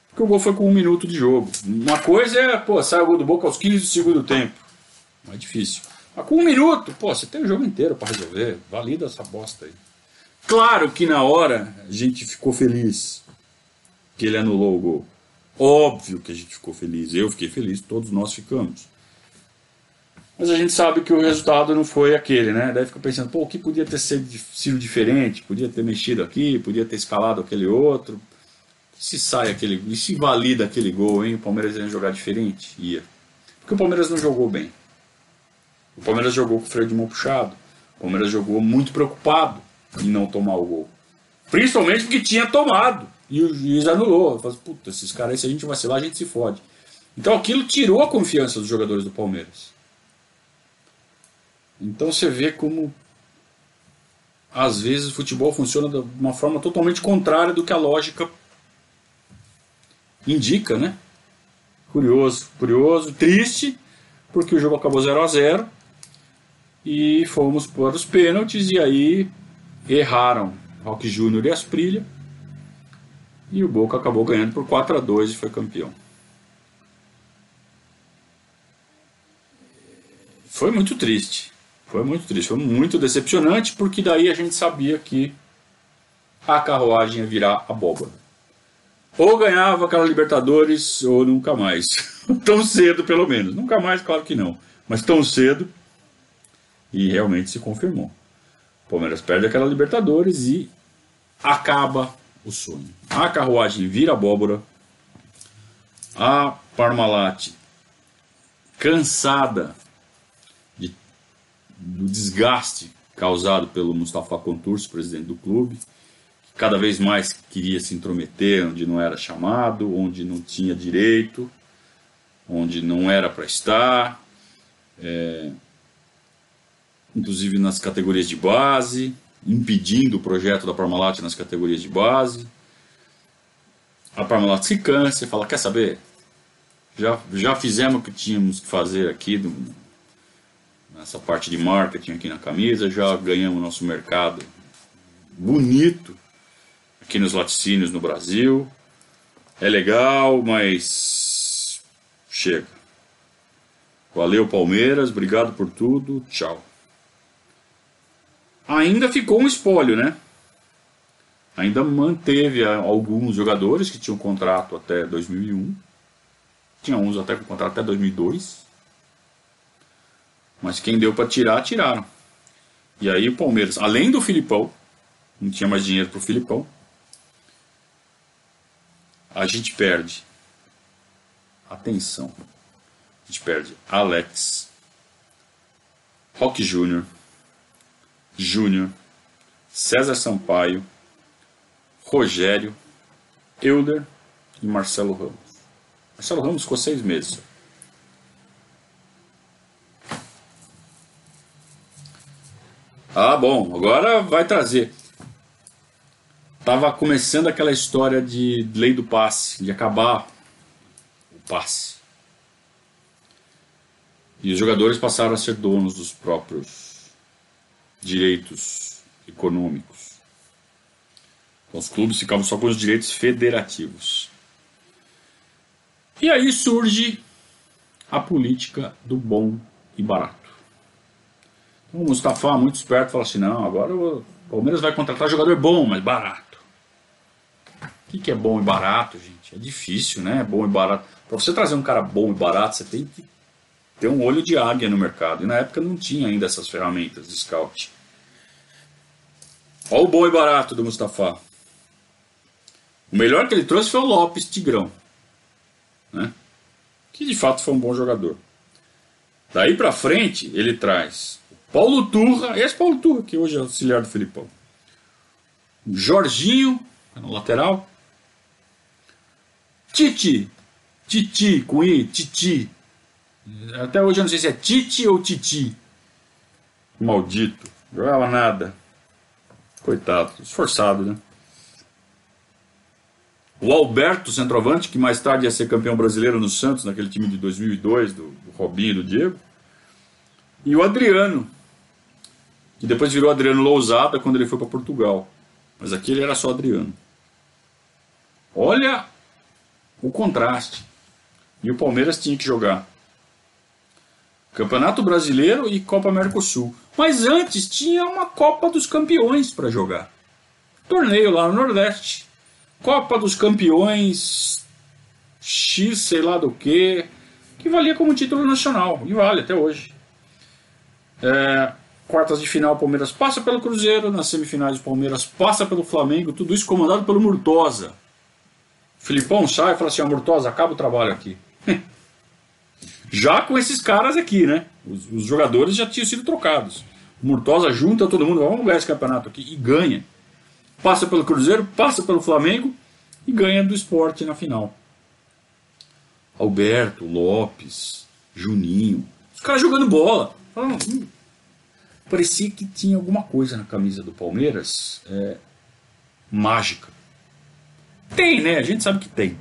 Porque o gol foi com um minuto de jogo. Uma coisa é, pô, sai o gol do Boca aos 15 do segundo tempo. Mais difícil. Mas com um minuto, pô, você tem o jogo inteiro para resolver. Valida essa bosta aí. Claro que na hora a gente ficou feliz que ele anulou o gol. Óbvio que a gente ficou feliz. Eu fiquei feliz, todos nós ficamos. Mas a gente sabe que o resultado não foi aquele, né? Daí fica pensando, pô, o que podia ter sido diferente? Podia ter mexido aqui, podia ter escalado aquele outro. Se sai aquele. E se valida aquele gol, hein? O Palmeiras ia jogar diferente? Ia. Porque o Palmeiras não jogou bem. O Palmeiras jogou com o freio de mão puxado. O Palmeiras jogou muito preocupado em não tomar o gol. Principalmente porque tinha tomado. E o juiz anulou. Falei, puta, esses caras aí, se a gente vacilar, a gente se fode. Então aquilo tirou a confiança dos jogadores do Palmeiras. Então você vê como às vezes o futebol funciona de uma forma totalmente contrária do que a lógica indica, né? Curioso, curioso, triste, porque o jogo acabou 0 a 0 e fomos para os pênaltis e aí erraram Rock Júnior e Asprilha e o Boca acabou ganhando por 4 a 2 e foi campeão. Foi muito triste. Foi muito triste, foi muito decepcionante, porque daí a gente sabia que a carruagem ia virar abóbora. Ou ganhava aquela Libertadores, ou nunca mais. [laughs] tão cedo, pelo menos. Nunca mais, claro que não. Mas tão cedo, e realmente se confirmou. O Palmeiras perde aquela Libertadores e acaba o sonho. A carruagem vira abóbora. A Parmalat, cansada do desgaste causado pelo Mustafa Contursi, presidente do clube, que cada vez mais queria se intrometer onde não era chamado, onde não tinha direito, onde não era para estar, é, inclusive nas categorias de base, impedindo o projeto da Parmalat nas categorias de base. A Parmalat se cansa e fala: Quer saber? Já, já fizemos o que tínhamos que fazer aqui do, essa parte de marketing aqui na camisa, já ganhamos nosso mercado bonito aqui nos laticínios no Brasil. É legal, mas chega. Valeu Palmeiras, obrigado por tudo, tchau. Ainda ficou um espólio, né? Ainda manteve alguns jogadores que tinham contrato até 2001. Tinha uns até com contrato até 2002. Mas quem deu para tirar, tiraram. E aí o Palmeiras, além do Filipão, não tinha mais dinheiro para o Filipão, a gente perde. Atenção. A gente perde Alex, Rock Júnior, Júnior, César Sampaio, Rogério, Euler e Marcelo Ramos. Marcelo Ramos ficou seis meses. Ah, bom, agora vai trazer. Tava começando aquela história de lei do passe, de acabar o passe. E os jogadores passaram a ser donos dos próprios direitos econômicos. Então, os clubes ficavam só com os direitos federativos. E aí surge a política do bom e barato. O Mustafa, muito esperto, fala assim: não, agora o Palmeiras vai contratar jogador bom, mas barato. O que, que é bom e barato, gente? É difícil, né? Bom e barato. Para você trazer um cara bom e barato, você tem que ter um olho de águia no mercado. E na época não tinha ainda essas ferramentas de scout. Olha o bom e barato do Mustafa. O melhor que ele trouxe foi o Lopes Tigrão. Né? Que de fato foi um bom jogador. Daí pra frente, ele traz Paulo Turra, esse Paulo Turra, que hoje é auxiliar do Filipão. Jorginho, no lateral. Titi, Titi, com I, Titi. Até hoje eu não sei se é Titi ou Titi. Maldito. Jogava nada. Coitado, esforçado, né? O Alberto, centroavante, que mais tarde ia ser campeão brasileiro no Santos, naquele time de 2002, do, do Robinho e do Diego. E o Adriano, que depois virou Adriano Lousada quando ele foi para Portugal. Mas aqui ele era só Adriano. Olha o contraste. E o Palmeiras tinha que jogar Campeonato Brasileiro e Copa Mercosul. Mas antes tinha uma Copa dos Campeões para jogar. Torneio lá no Nordeste. Copa dos Campeões X, sei lá do que, que valia como título nacional. E vale até hoje. É, quartas de final, o Palmeiras passa pelo Cruzeiro. Nas semifinais, o Palmeiras passa pelo Flamengo. Tudo isso comandado pelo Murtosa. Filipão sai e fala assim: Murtosa, acaba o trabalho aqui. [laughs] já com esses caras aqui, né? Os, os, jogadores já tinham sido trocados. O Murtosa junta todo mundo, vamos ganhar esse campeonato aqui e ganha. Passa pelo Cruzeiro, passa pelo Flamengo e ganha do esporte na final. Alberto, Lopes, Juninho, os caras jogando bola. Hum, parecia que tinha alguma coisa na camisa do Palmeiras é, mágica. Tem, né? A gente sabe que tem.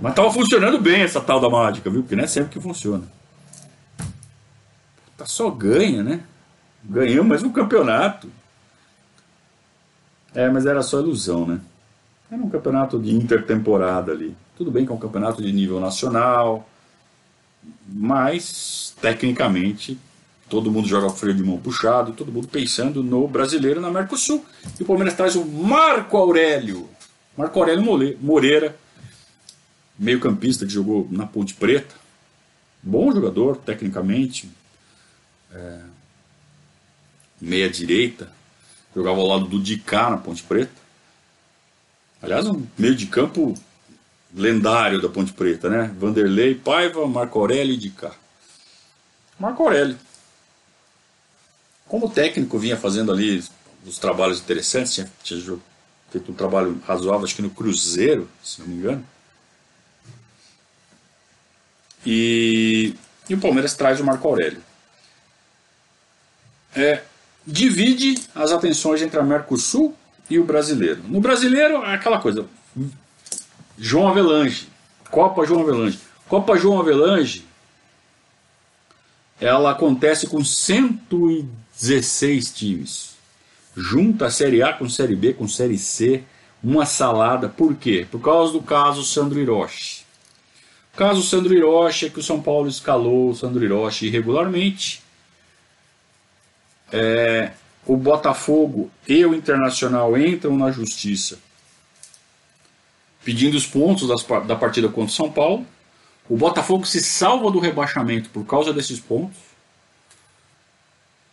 Mas tava funcionando bem essa tal da mágica, viu? Porque não é sempre que funciona. Tá só ganha, né? Ganhamos mais um campeonato. É, mas era só ilusão, né? Era um campeonato de intertemporada ali. Tudo bem que é um campeonato de nível nacional, mas tecnicamente todo mundo joga freio de mão puxado, todo mundo pensando no brasileiro na Mercosul. E o Palmeiras traz o Marco Aurélio. Marco Aurélio Moreira, meio-campista que jogou na Ponte Preta. Bom jogador, tecnicamente. É, meia-direita. Jogava ao lado do Dicá na Ponte Preta. Aliás, um meio de campo lendário da Ponte Preta, né? Vanderlei, Paiva, Marco Aurélio e Dicá. Marco Aurélio. Como técnico vinha fazendo ali os trabalhos interessantes, tinha, tinha feito um trabalho razoável, acho que no Cruzeiro, se não me engano. E, e o Palmeiras traz o Marco Aurélio. É, divide as atenções entre a Mercosul e o brasileiro. No brasileiro, é aquela coisa. João Avelange. Copa João Avelange. Copa João Avelange ela acontece com 116 times. Junta a Série A com Série B, com Série C, uma salada. Por quê? Por causa do caso Sandro Hiroshi. Caso Sandro Hiroshi é que o São Paulo escalou o Sandro Hiroshi irregularmente. É, o Botafogo e o Internacional entram na justiça pedindo os pontos das, da partida contra o São Paulo. O Botafogo se salva do rebaixamento por causa desses pontos.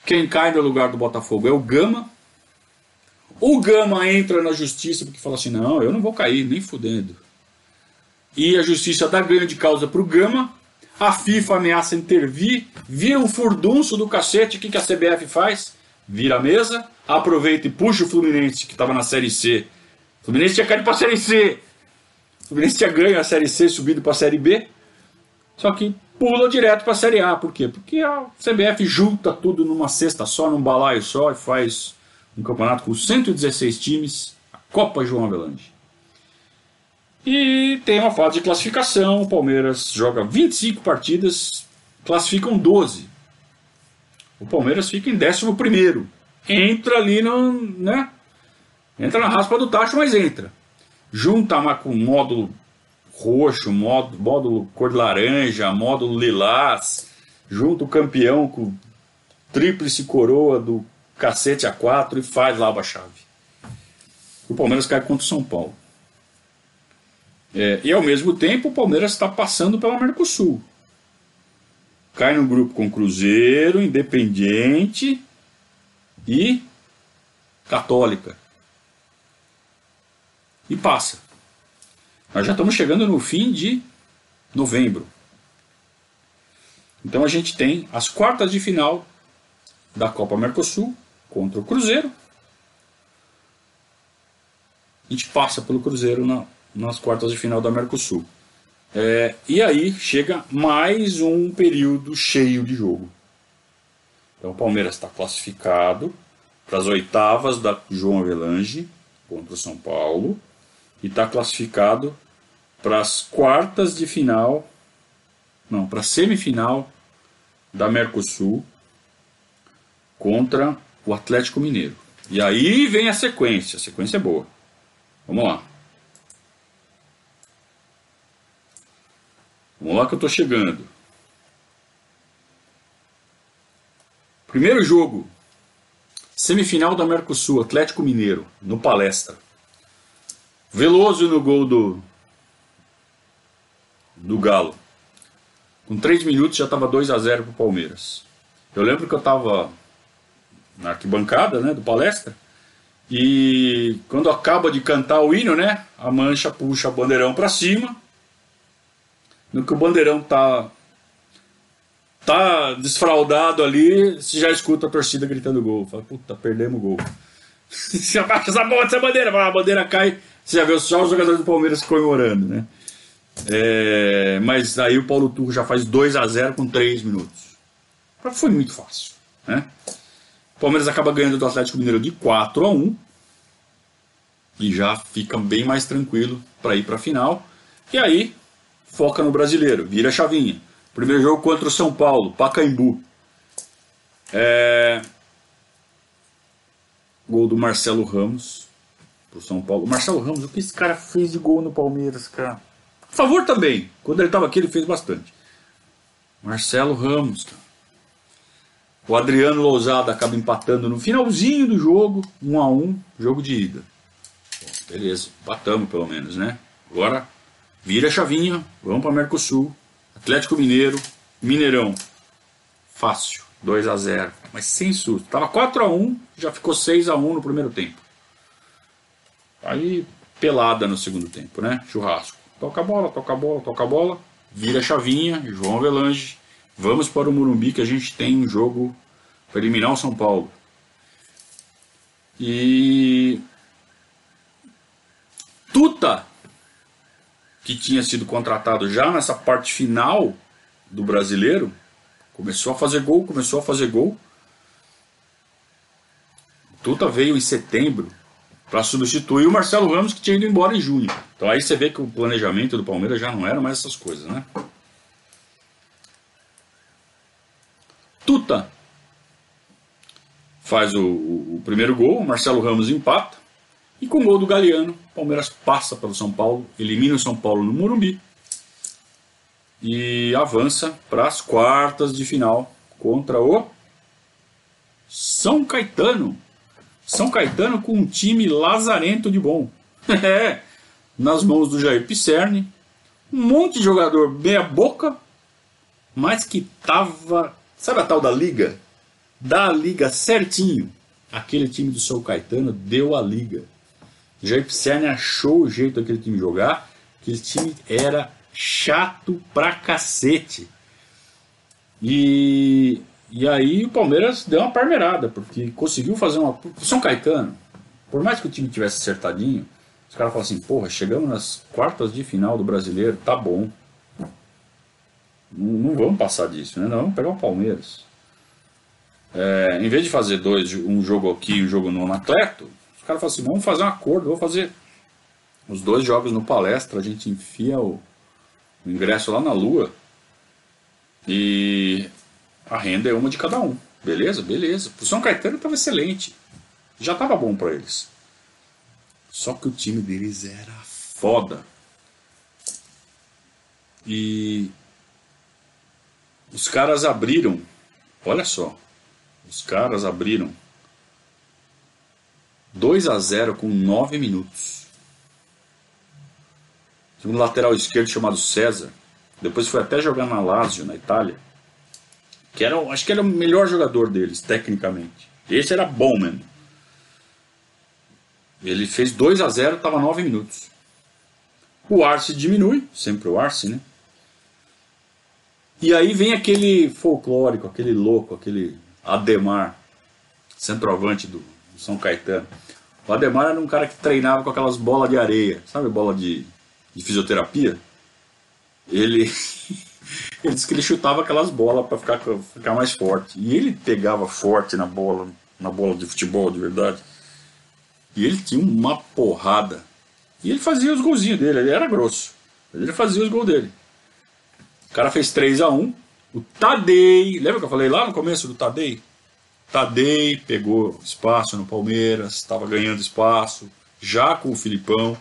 Quem cai no lugar do Botafogo é o Gama. O Gama entra na justiça porque fala assim: não, eu não vou cair, nem fudendo e a justiça dá ganho de causa para o Gama. A FIFA ameaça intervir, vira um furdunço do cacete. O que, que a CBF faz? Vira a mesa, aproveita e puxa o Fluminense, que estava na Série C. O Fluminense tinha caído para a Série C. O Fluminense tinha ganho a Série C, subido para a Série B. Só que pula direto para a Série A. Por quê? Porque a CBF junta tudo numa cesta só, num balaio só, e faz um campeonato com 116 times, a Copa João Avelange. E tem uma fase de classificação. O Palmeiras joga 25 partidas, classificam 12. O Palmeiras fica em 11. Entra ali no. Né? Entra na raspa do tacho, mas entra. Junta com módulo roxo, módulo, módulo cor laranja, módulo lilás. Junta o campeão com tríplice coroa do cacete A4 e faz lá a chave. O Palmeiras cai contra o São Paulo. É, e ao mesmo tempo o Palmeiras está passando pela Mercosul. Cai no grupo com Cruzeiro, Independiente e Católica. E passa. Nós já estamos chegando no fim de novembro. Então a gente tem as quartas de final da Copa Mercosul contra o Cruzeiro. A gente passa pelo Cruzeiro na, nas quartas de final da Mercosul. É, e aí chega mais um período cheio de jogo. Então o Palmeiras está classificado para as oitavas da João Avelange contra o São Paulo e está classificado para as quartas de final, não, para a semifinal da Mercosul contra o Atlético Mineiro. E aí vem a sequência, a sequência é boa. Vamos lá. Vamos lá que eu estou chegando. Primeiro jogo, semifinal da Mercosul, Atlético Mineiro, no Palestra. Veloso no gol do, do Galo. Com 3 minutos já estava 2 a 0 para o Palmeiras. Eu lembro que eu estava na arquibancada né, do Palestra e quando acaba de cantar o hino, né, a mancha puxa o bandeirão para cima. No que o bandeirão tá tá desfraudado ali, você já escuta a torcida gritando gol. Fala, puta, perdemos o gol. [laughs] Você abaixa essa, essa bandeira, a bandeira cai, você já vê só os jogadores do Palmeiras comemorando, né? É, mas aí o Paulo Turro já faz 2 a 0 com 3 minutos. Foi muito fácil, né? O Palmeiras acaba ganhando do Atlético Mineiro de 4 a 1 e já fica bem mais tranquilo para ir para a final. E aí foca no brasileiro, vira a chavinha. Primeiro jogo contra o São Paulo, Pacaembu. É... Gol do Marcelo Ramos pro São Paulo. Marcelo Ramos, o que esse cara fez de gol no Palmeiras, cara? A favor também. Quando ele estava aqui, ele fez bastante. Marcelo Ramos, cara. O Adriano Lousada acaba empatando no finalzinho do jogo, um a um, jogo de ida. Bom, beleza, empatamos pelo menos, né? Agora vira a chavinha, vamos para Mercosul. Atlético Mineiro, Mineirão. Fácil, 2 a 0 mas sem susto. Tava 4 a 1 já ficou 6 a 1 no primeiro tempo. Aí pelada no segundo tempo, né? Churrasco. Toca a bola, toca a bola, toca a bola. Vira a chavinha, João Avelange. Vamos para o Morumbi que a gente tem um jogo para eliminar o São Paulo. E Tuta que tinha sido contratado já nessa parte final do brasileiro, começou a fazer gol, começou a fazer gol. Tuta veio em setembro para substituir o Marcelo Ramos que tinha ido embora em junho. Então aí você vê que o planejamento do Palmeiras já não era mais essas coisas, né? Tuta faz o, o, o primeiro gol, o Marcelo Ramos empata. E com o gol do Galeano, o Palmeiras passa pelo São Paulo, elimina o São Paulo no Morumbi e avança para as quartas de final contra o São Caetano. São Caetano com um time lazarento de bom. [laughs] É, nas mãos do Jair Pisserni. Um monte de jogador meia boca, mas que tava. Sabe a tal da liga? Da liga certinho. Aquele time do São Caetano deu a liga. Jair Pisserni achou o jeito daquele time jogar. Aquele time era chato pra cacete. E, e aí o Palmeiras deu uma parmeirada, porque conseguiu fazer uma. São Caetano, por mais que o time tivesse acertadinho, os caras falam assim: porra, chegamos nas quartas de final do brasileiro, tá bom. Não, não vamos passar disso, né? Não, vamos pegar o Palmeiras. É, em vez de fazer dois, um jogo aqui e um jogo no Anacleto, os caras falam assim, vamos fazer um acordo, vou fazer os dois jogos no palestra, a gente enfia o, o ingresso lá na lua e a renda é uma de cada um. Beleza? Beleza. O São Caetano estava excelente. Já estava bom para eles. Só que o time deles era foda. E os caras abriram, olha só, os caras abriram 2 a 0 com 9 minutos. Tinha um lateral esquerdo chamado César. Depois foi até jogar na Lazio, na Itália. Que era, acho que era o melhor jogador deles, tecnicamente. Esse era bom mesmo. Ele fez 2 a 0 estava 9 minutos. O Arce diminui, sempre o Arce, né? E aí vem aquele folclórico, aquele louco, aquele Ademar, centroavante do, São Caetano. O Ademar era um cara que treinava com aquelas bolas de areia, sabe bola de, de fisioterapia? Ele, [laughs] ele disse que ele chutava aquelas bolas para ficar, ficar mais forte. E ele pegava forte na bola, na bola de futebol de verdade. E ele tinha uma porrada. E ele fazia os golzinhos dele, ele era grosso. Ele fazia os gols dele. O cara fez 3 a 1 O Tadei, lembra que eu falei lá no começo do Tadei? Tadei pegou espaço no Palmeiras, estava ganhando espaço, já com o Filipão.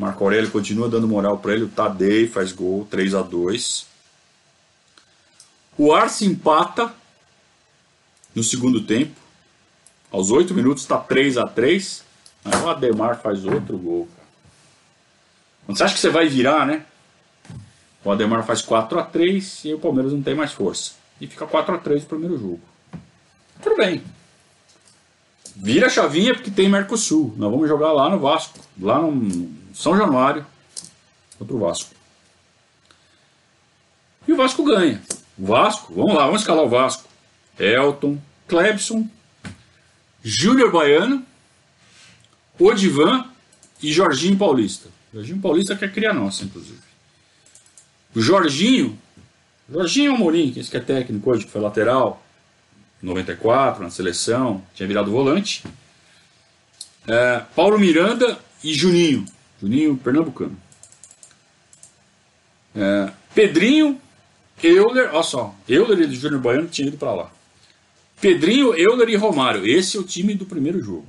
Marco Aurélio continua dando moral para ele. O Tadei faz gol, 3 a 2 O Arce empata no segundo tempo. Aos 8 minutos está 3 a 3 Aí o Ademar faz outro gol. Quando você acha que você vai virar, né? O Ademar faz 4 a 3 e o Palmeiras não tem mais força. E fica 4 a 3 no primeiro jogo. Tudo bem. Vira a chavinha porque tem Mercosul. Nós vamos jogar lá no Vasco. Lá no São Januário. Contra o Vasco. E o Vasco ganha. O Vasco, vamos lá, vamos escalar o Vasco. Elton, Clebson, Júnior Baiano, Odivan e Jorginho Paulista. Jorginho Paulista quer criar nossa, inclusive. O Jorginho, Jorginho Amorim, que esse que é técnico hoje, que foi lateral, 94 na seleção, tinha virado volante. É, Paulo Miranda e Juninho, Juninho Pernambucano. É, Pedrinho, Euler, olha só, Euler e Júnior Baiano tinha ido para lá. Pedrinho, Euler e Romário, esse é o time do primeiro jogo.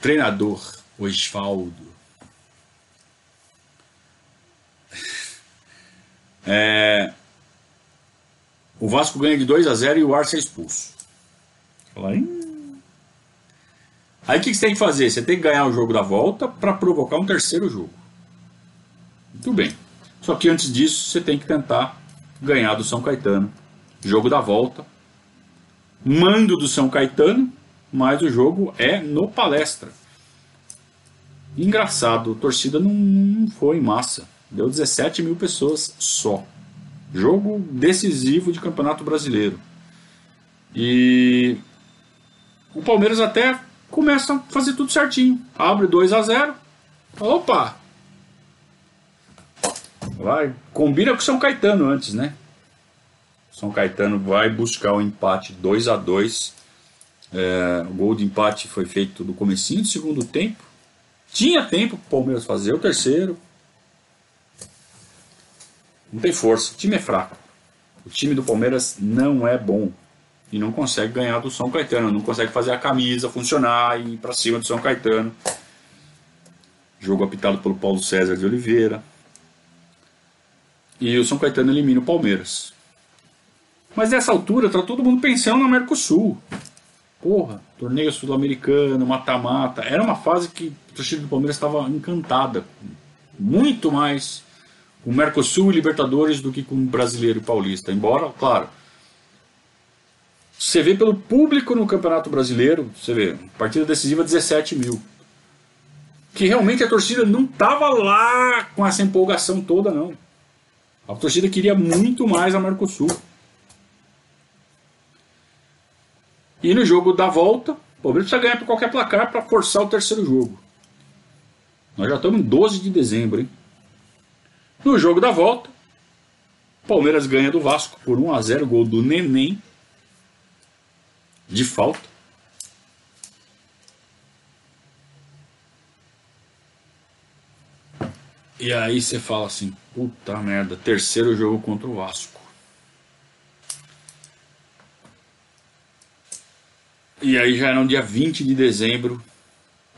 Treinador, Osvaldo. [laughs] É, o Vasco ganha de 2 a 0 e o Arce é expulso. Aí o que, você tem que fazer? Você tem que ganhar o jogo da volta para provocar um terceiro jogo. Muito bem. Só que antes disso você tem que tentar ganhar do São Caetano. Jogo da volta. Mando do São Caetano, mas o jogo é no palestra. Engraçado, a torcida não, foi em massa. Deu 17 mil pessoas só. Jogo decisivo de Campeonato Brasileiro. E o Palmeiras até começa a fazer tudo certinho. Abre 2 a 0. Opa! Vai, combina com São Caetano antes, né? São Caetano vai buscar o empate 2 a 2. É, o gol de empate foi feito no comecinho do segundo tempo. Tinha tempo para o Palmeiras fazer o terceiro. Não tem força. O time é fraco. O time do Palmeiras não é bom. E não consegue ganhar do São Caetano. Não consegue fazer a camisa funcionar e ir para cima do São Caetano. Jogo apitado pelo Paulo César de Oliveira. E o São Caetano elimina o Palmeiras. Mas nessa altura tá todo mundo pensando no Mercosul. Porra, torneio sul-americano, mata-mata. Era uma fase que a torcida do Palmeiras estava encantada. Muito mais com Mercosul e Libertadores do que com Brasileiro e Paulista. Embora, claro, você vê pelo público no Campeonato Brasileiro, você vê, partida decisiva 17 mil. Que realmente a torcida não estava lá com essa empolgação toda, não. A torcida queria muito mais a Mercosul. E no jogo da volta, o Palmeiras precisa ganhar por qualquer placar para forçar o terceiro jogo. Nós já estamos em 12 de dezembro, hein? No jogo da volta, Palmeiras ganha do Vasco por 1 a 0 gol do Neném de falta. E aí você fala assim, puta merda, terceiro jogo contra o Vasco. E aí já era no dia 20 de dezembro,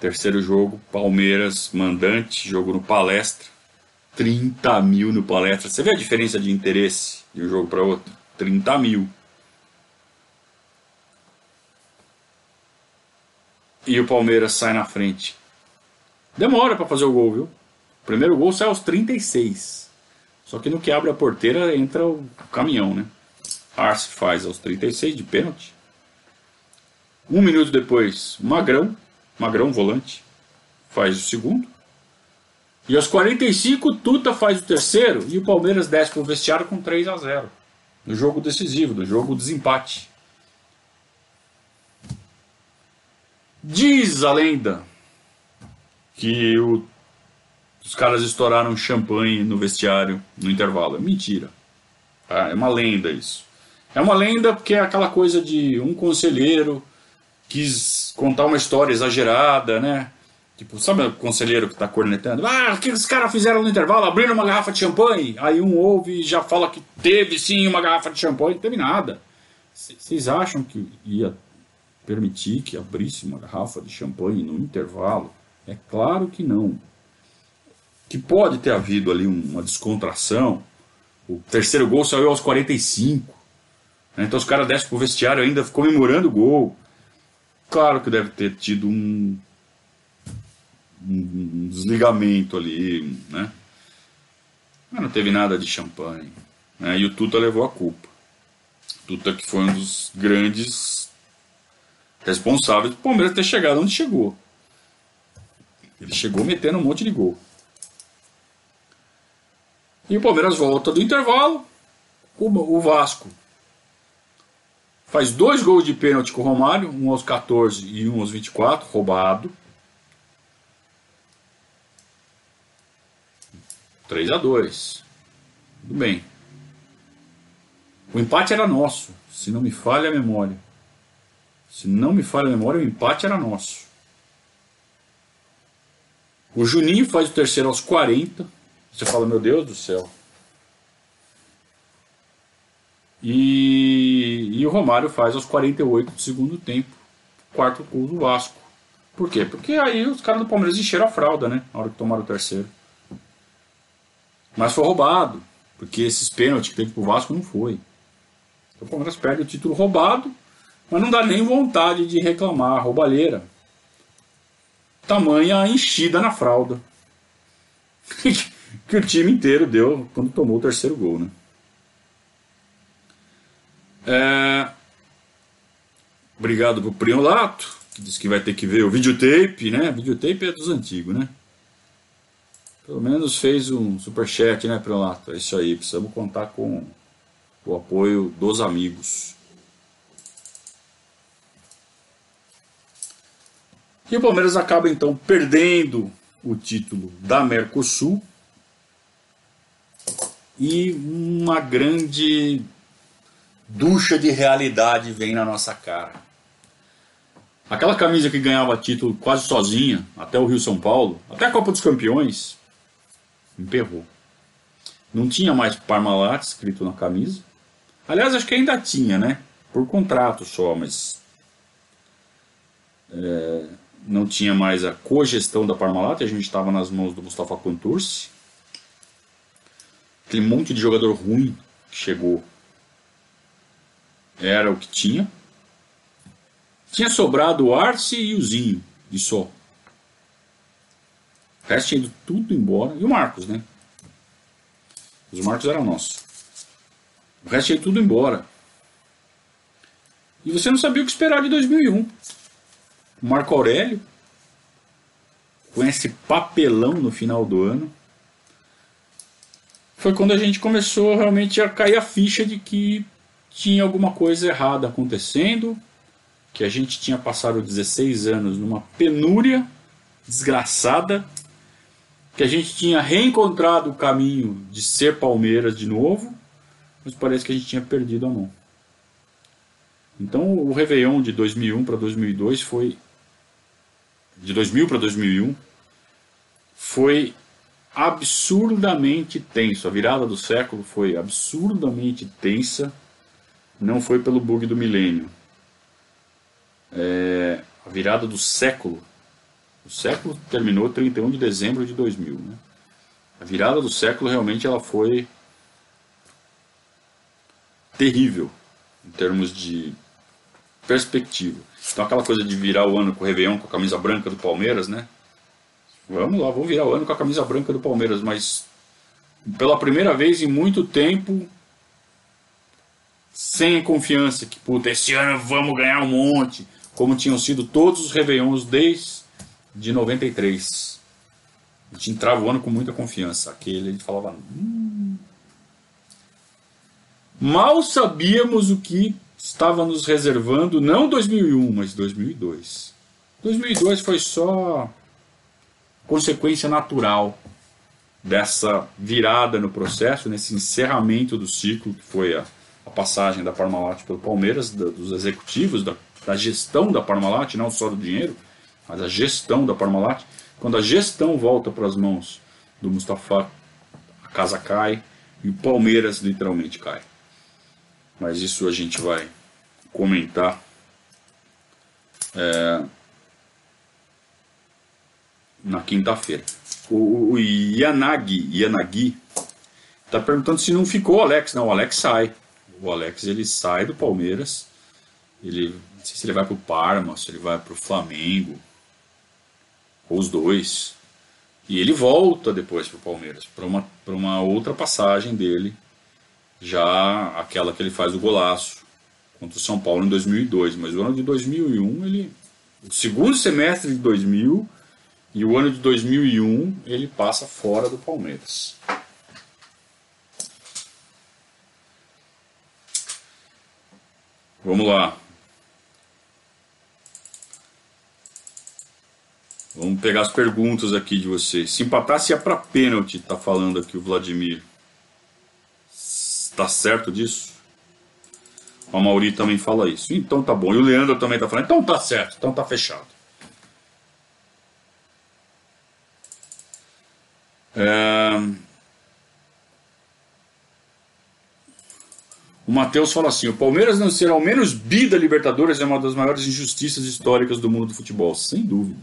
terceiro jogo, Palmeiras, mandante, jogo no palestra. 30 mil no palestra. Você vê a diferença de interesse de um jogo para outro? 30 mil. E o Palmeiras sai na frente. Demora para fazer o gol, viu? O primeiro gol sai aos 36. Só que no que abre a porteira entra o caminhão, né? Arce faz aos 36 de pênalti. Um minuto depois, Magrão, Magrão volante, faz o segundo. E aos 45, Tuta faz o terceiro e o Palmeiras desce para o vestiário com 3 a 0 no jogo decisivo, no jogo desempate. Diz a lenda que o, os caras estouraram champanhe no vestiário no intervalo. É mentira. Ah, é uma lenda isso. É uma lenda porque é aquela coisa de um conselheiro quis contar uma história exagerada, né? Tipo, sabe o conselheiro que está cornetando? Ah, o que os caras fizeram no intervalo? Abriram uma garrafa de champanhe. Aí um ouve e já fala que teve sim uma garrafa de champanhe. Não teve nada. Vocês acham que ia permitir que abrisse uma garrafa de champanhe no intervalo? É claro que não. Que pode ter havido ali uma descontração. O terceiro gol saiu aos 45. Né? Então os caras descem pro vestiário ainda comemorando o gol. Claro que deve ter tido um, um desligamento ali, né? Mas não teve nada de champanhe. Né? E o Tuta levou a culpa. Tuta que foi um dos grandes responsáveis do Palmeiras ter chegado onde chegou. Ele chegou metendo um monte de gol. E o Palmeiras volta do intervalo. O Vasco faz dois gols de pênalti com o Romário, um aos 14 e um aos 24, roubado. 3 a 2 Tudo bem. O empate era nosso, se não me falha a memória. Se não me falha a memória, o empate era nosso. O Juninho faz o terceiro aos 40. Você fala, meu Deus do céu. E, e o Romário faz aos 48 do segundo tempo, quarto gol do Vasco. Por quê? Porque aí os caras do Palmeiras encheram a fralda, né? Na hora que tomaram o terceiro. Mas foi roubado, porque esses pênaltis que teve pro Vasco não foi. Então o Palmeiras perde o título roubado, mas não dá nem vontade de reclamar, roubalheira. Tamanha enchida na fralda. [laughs] que o time inteiro deu quando tomou o terceiro gol, né? É... Obrigado pro Priolato, que disse que vai ter que ver o videotape, né? Videotape é dos antigos, né? Pelo menos fez um superchat, né, Priolato? É isso aí, precisamos contar com o apoio dos amigos. E o Palmeiras acaba então perdendo o título da Mercosul e uma grande ducha de realidade vem na nossa cara. Aquela camisa que ganhava título quase sozinha, até o Rio São Paulo, até a Copa dos Campeões, emperrou. Não tinha mais Parmalat escrito na camisa. Aliás, acho que ainda tinha, né? Por contrato só, mas. É, não tinha mais a cogestão da Parmalat, a gente estava nas mãos do Mustafa Contursi. Aquele monte de jogador ruim que chegou era o que tinha. Tinha sobrado o Arce e o Zinho, e só. O resto tinha ido tudo embora. E o Marcos, né? Os Marcos eram nossos. O resto tinha ido tudo embora. E você não sabia o que esperar de 2001. Marco Aurélio, com esse papelão no final do ano, foi quando a gente começou realmente a cair a ficha de que tinha alguma coisa errada acontecendo, que a gente tinha passado 16 anos numa penúria desgraçada, que a gente tinha reencontrado o caminho de ser Palmeiras de novo, mas parece que a gente tinha perdido a mão. Então o Réveillon de 2001 para 2002 foi. De 2000 para 2001 foi absurdamente tenso. A virada do século foi absurdamente tensa não foi pelo bug do milênio. É, a virada do século. O século terminou 31 de dezembro de 2000. Né? A virada do século realmente ela foi terrível em termos de perspectiva. Então aquela coisa de virar o ano com o Réveillon com a camisa branca do Palmeiras, né? Vamos lá, vamos virar o ano com a camisa branca do Palmeiras, mas pela primeira vez em muito tempo sem confiança que, puta, esse ano vamos ganhar um monte. como tinham sido todos os Réveillons desde de 93. A gente entrava o ano com muita confiança. Aquele ele falava. Hum. Mal sabíamos o que estava nos reservando, não 2001, mas 2002. 2002 foi só consequência natural dessa virada no processo, nesse encerramento do ciclo, que foi a, a passagem da Parmalat pelo Palmeiras, da, dos executivos, da, da, gestão da Parmalat, não só do dinheiro, mas a gestão da Parmalat. Quando a gestão volta para as mãos do Mustafa, a casa cai e o Palmeiras literalmente cai. Mas isso a gente vai comentar. É, na quinta-feira. O, o Yanagi, Yanagi está perguntando se não ficou o Alex. Não, o Alex sai. O Alex ele sai do Palmeiras. Ele, não sei se ele vai para o Parma, se ele vai para o Flamengo, ou os dois. E ele volta depois para o Palmeiras, para uma, uma outra passagem dele, já aquela que ele faz o golaço contra o São Paulo em 2002. Mas o ano de 2001, ele, o segundo semestre de 2000, e o ano de 2001 ele passa fora do Palmeiras. Vamos lá. Vamos pegar as perguntas aqui de vocês. Se empatasse ia para pênalti, tá falando aqui o Vladimir. Está certo disso? A Mauri também fala isso. Então tá bom. E o Leandro também tá falando. Então tá certo. Então tá fechado. É... O Matheus fala assim: o Palmeiras não ser ao menos bi da Libertadores é uma das maiores injustiças históricas do mundo do futebol, sem dúvida.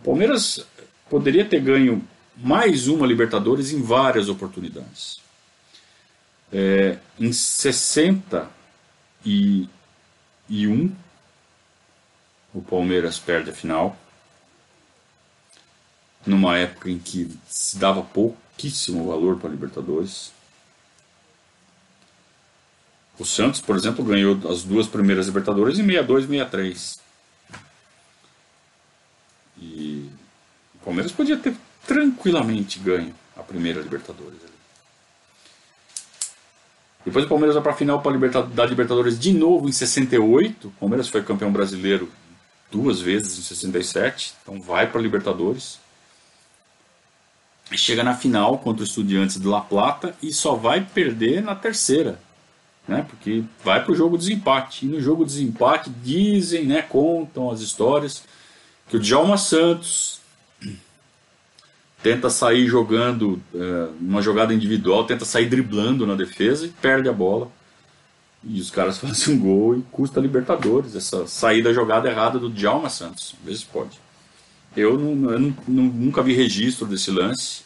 O Palmeiras poderia ter ganho mais uma Libertadores em várias oportunidades. É, em 61, o Palmeiras perde a final numa época em que se dava pouquíssimo valor para a Libertadores. O Santos, por exemplo, ganhou as duas primeiras Libertadores em 62 e 63. E o Palmeiras podia ter tranquilamente ganho a primeira Libertadores. Depois o Palmeiras vai para a final da Libertadores de novo em 68. O Palmeiras foi campeão brasileiro duas vezes em 67, então vai para a Libertadores chega na final contra o Estudiantes de La Plata e só vai perder na terceira, né? Porque vai para o jogo de desempate. E no jogo de desempate dizem, né, contam as histórias que o Djalma Santos tenta sair jogando é, uma jogada individual, tenta sair driblando na defesa e perde a bola. E os caras [laughs] fazem um gol e custa a Libertadores. Essa saída jogada errada do Djalma Santos. Às vezes pode. Eu, não, eu não, nunca vi registro desse lance,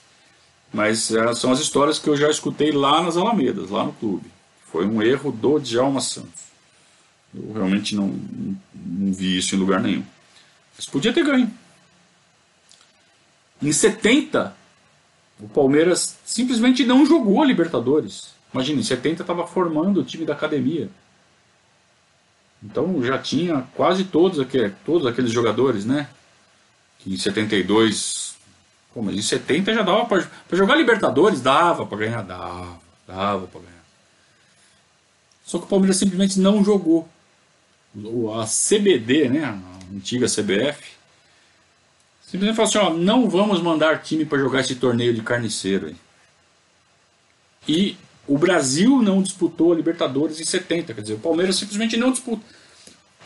mas é, são as histórias que eu já escutei lá nas Alamedas, lá no clube. Foi um erro do Djalma Santos. Eu realmente não, não, não vi isso em lugar nenhum. Mas podia ter ganho. Em 70, o Palmeiras simplesmente não jogou a Libertadores. Imagina, em 70 estava formando o time da academia. Então já tinha quase todos, aqueles, todos aqueles jogadores, né? que em 72. Pô, mas em 70 já dava para jogar Libertadores, dava para ganhar, dava, dava para ganhar. Só que o Palmeiras simplesmente não jogou. A CBD, né, a antiga CBF, simplesmente falou assim: ó, não vamos mandar time para jogar esse torneio de carniceiro aí. E o Brasil não disputou a Libertadores em 70, quer dizer, o Palmeiras simplesmente não disputou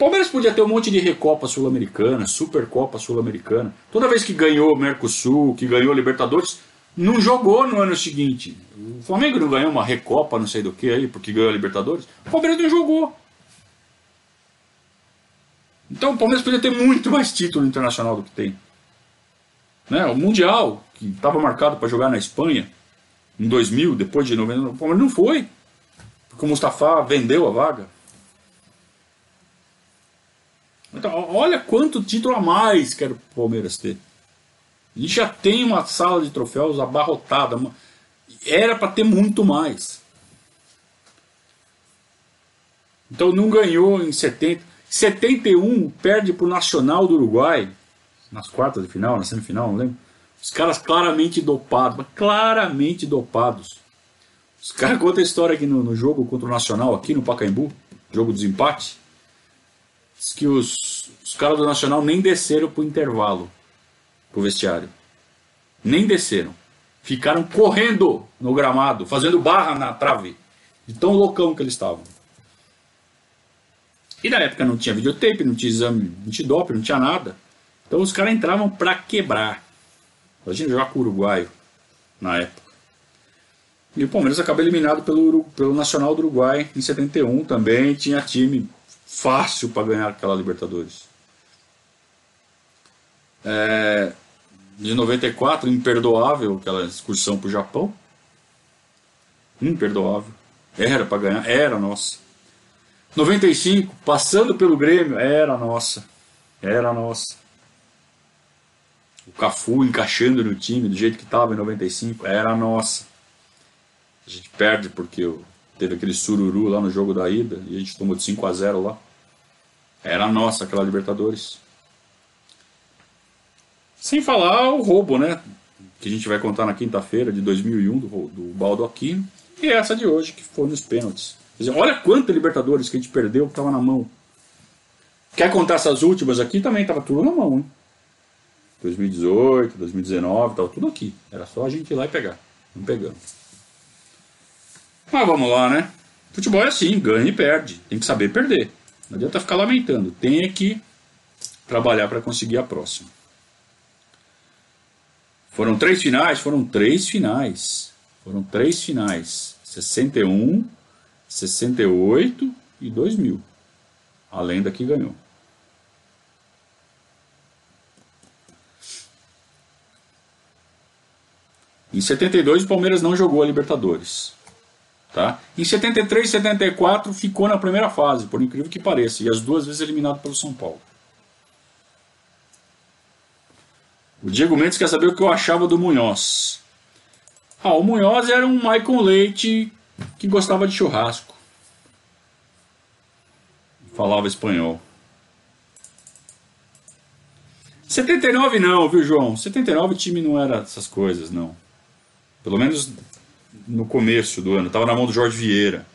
Palmeiras podia ter um monte de Recopa Sul-Americana, Supercopa Sul-Americana. Toda vez que ganhou Mercosul, que ganhou Libertadores, não jogou no ano seguinte. O Flamengo não ganhou uma Recopa, não sei do que aí, porque ganhou a Libertadores. O Palmeiras não jogou. Então o Palmeiras podia ter muito mais título internacional do que tem. Né? O Mundial, que estava marcado para jogar na Espanha em 2000, depois de 90, o Palmeiras não foi. Porque o Mustafa vendeu a vaga. Então, olha quanto título a mais quer o Palmeiras ter. A gente já tem uma sala de troféus abarrotada. Era para ter muito mais. Então não ganhou em 70. 71 perde para o Nacional do Uruguai, nas quartas de final, na semifinal, não lembro. Os caras claramente dopados, claramente dopados. Os caras [laughs] contam a história aqui no, no, jogo contra o Nacional, aqui no Pacaembu, jogo dos empates. Diz que os, os caras do Nacional nem desceram pro intervalo, pro vestiário. Nem desceram. Ficaram correndo no gramado, fazendo barra na trave. De tão loucão que eles estavam. E na época não tinha videotape, não tinha exame antidoping, não tinha nada. Então os caras entravam para quebrar. Imagina jogar com o uruguaio na época. E o Palmeiras acaba eliminado pelo, pelo Nacional do Uruguai em 71 também. Tinha time fácil para ganhar aquela Libertadores. É, de 94, imperdoável aquela excursão para o Japão. Imperdoável. Era para ganhar, era nossa. 95, passando pelo Grêmio, era nossa. Era nossa. O Cafu encaixando no time do jeito que estava em 95, era nossa. A gente perde porque teve aquele sururu lá no jogo da ida e a gente tomou de 5 a 0 lá. Era nossa aquela Libertadores. Sem falar o roubo, né? Que a gente vai contar na quinta-feira de 2001 do, do Baldo Aquino. E essa de hoje, que foi nos pênaltis. Dizer, olha quanta Libertadores que a gente perdeu que estava na mão. Quer contar essas últimas aqui? Também estava tudo na mão, hein? 2018, 2019, estava tudo aqui. Era só a gente ir lá e pegar. Não pegamos. Mas vamos lá, né? Futebol é assim, ganha e perde. Tem que saber perder. Não adianta ficar lamentando. Tem que trabalhar para conseguir a próxima. Foram três finais? Foram três finais. Foram três finais. 61, 68 e 2000. A lenda que ganhou. Em 72 o Palmeiras não jogou a Libertadores. Tá? Em 73 e 74 ficou na primeira fase, por incrível que pareça, e as duas vezes eliminado pelo São Paulo. O Diego Mendes quer saber o que eu achava do Munhoz. Ah, o Munhoz era um Michael Leite que gostava de churrasco. Falava espanhol. 79 não, viu, João? 79 o time não era essas coisas, não. Pelo menos no começo do ano. Estava na mão do Jorge Vieira.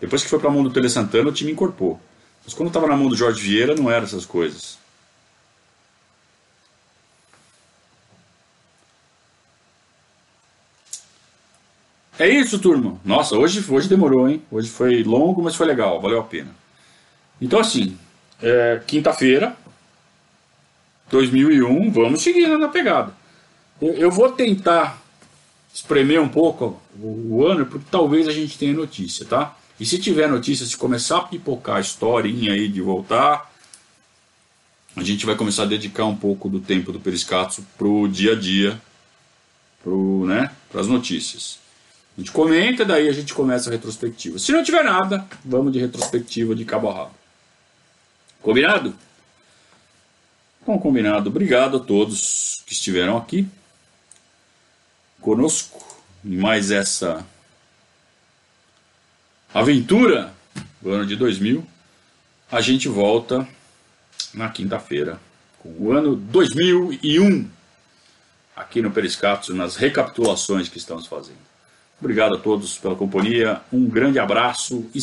Depois que foi para a mão do Tele Santana, o time incorporou. Mas quando estava na mão do Jorge Vieira, não era essas coisas. É isso, turma. Nossa, hoje, hoje demorou, hein? Hoje foi longo, mas foi legal, valeu a pena. Então, assim, é, quinta-feira, 2001, vamos seguindo na pegada. Eu, eu, vou tentar espremer um pouco o, ano, porque talvez a gente tenha notícia, tá? E se tiver notícia, se começar a pipocar a historinha aí de voltar, a gente vai começar a dedicar um pouco do tempo do Periscato pro dia a dia, pro, né, as notícias. A gente comenta, daí a gente começa a retrospectiva. Se não tiver nada, vamos de retrospectiva de cabo a rabo. Combinado? Então, combinado. Obrigado a todos que estiveram aqui conosco em mais essa aventura do ano de 2000. A gente volta na quinta-feira com o ano 2001 aqui no Periscatos, nas recapitulações que estamos fazendo. Obrigado a todos pela companhia, um grande abraço e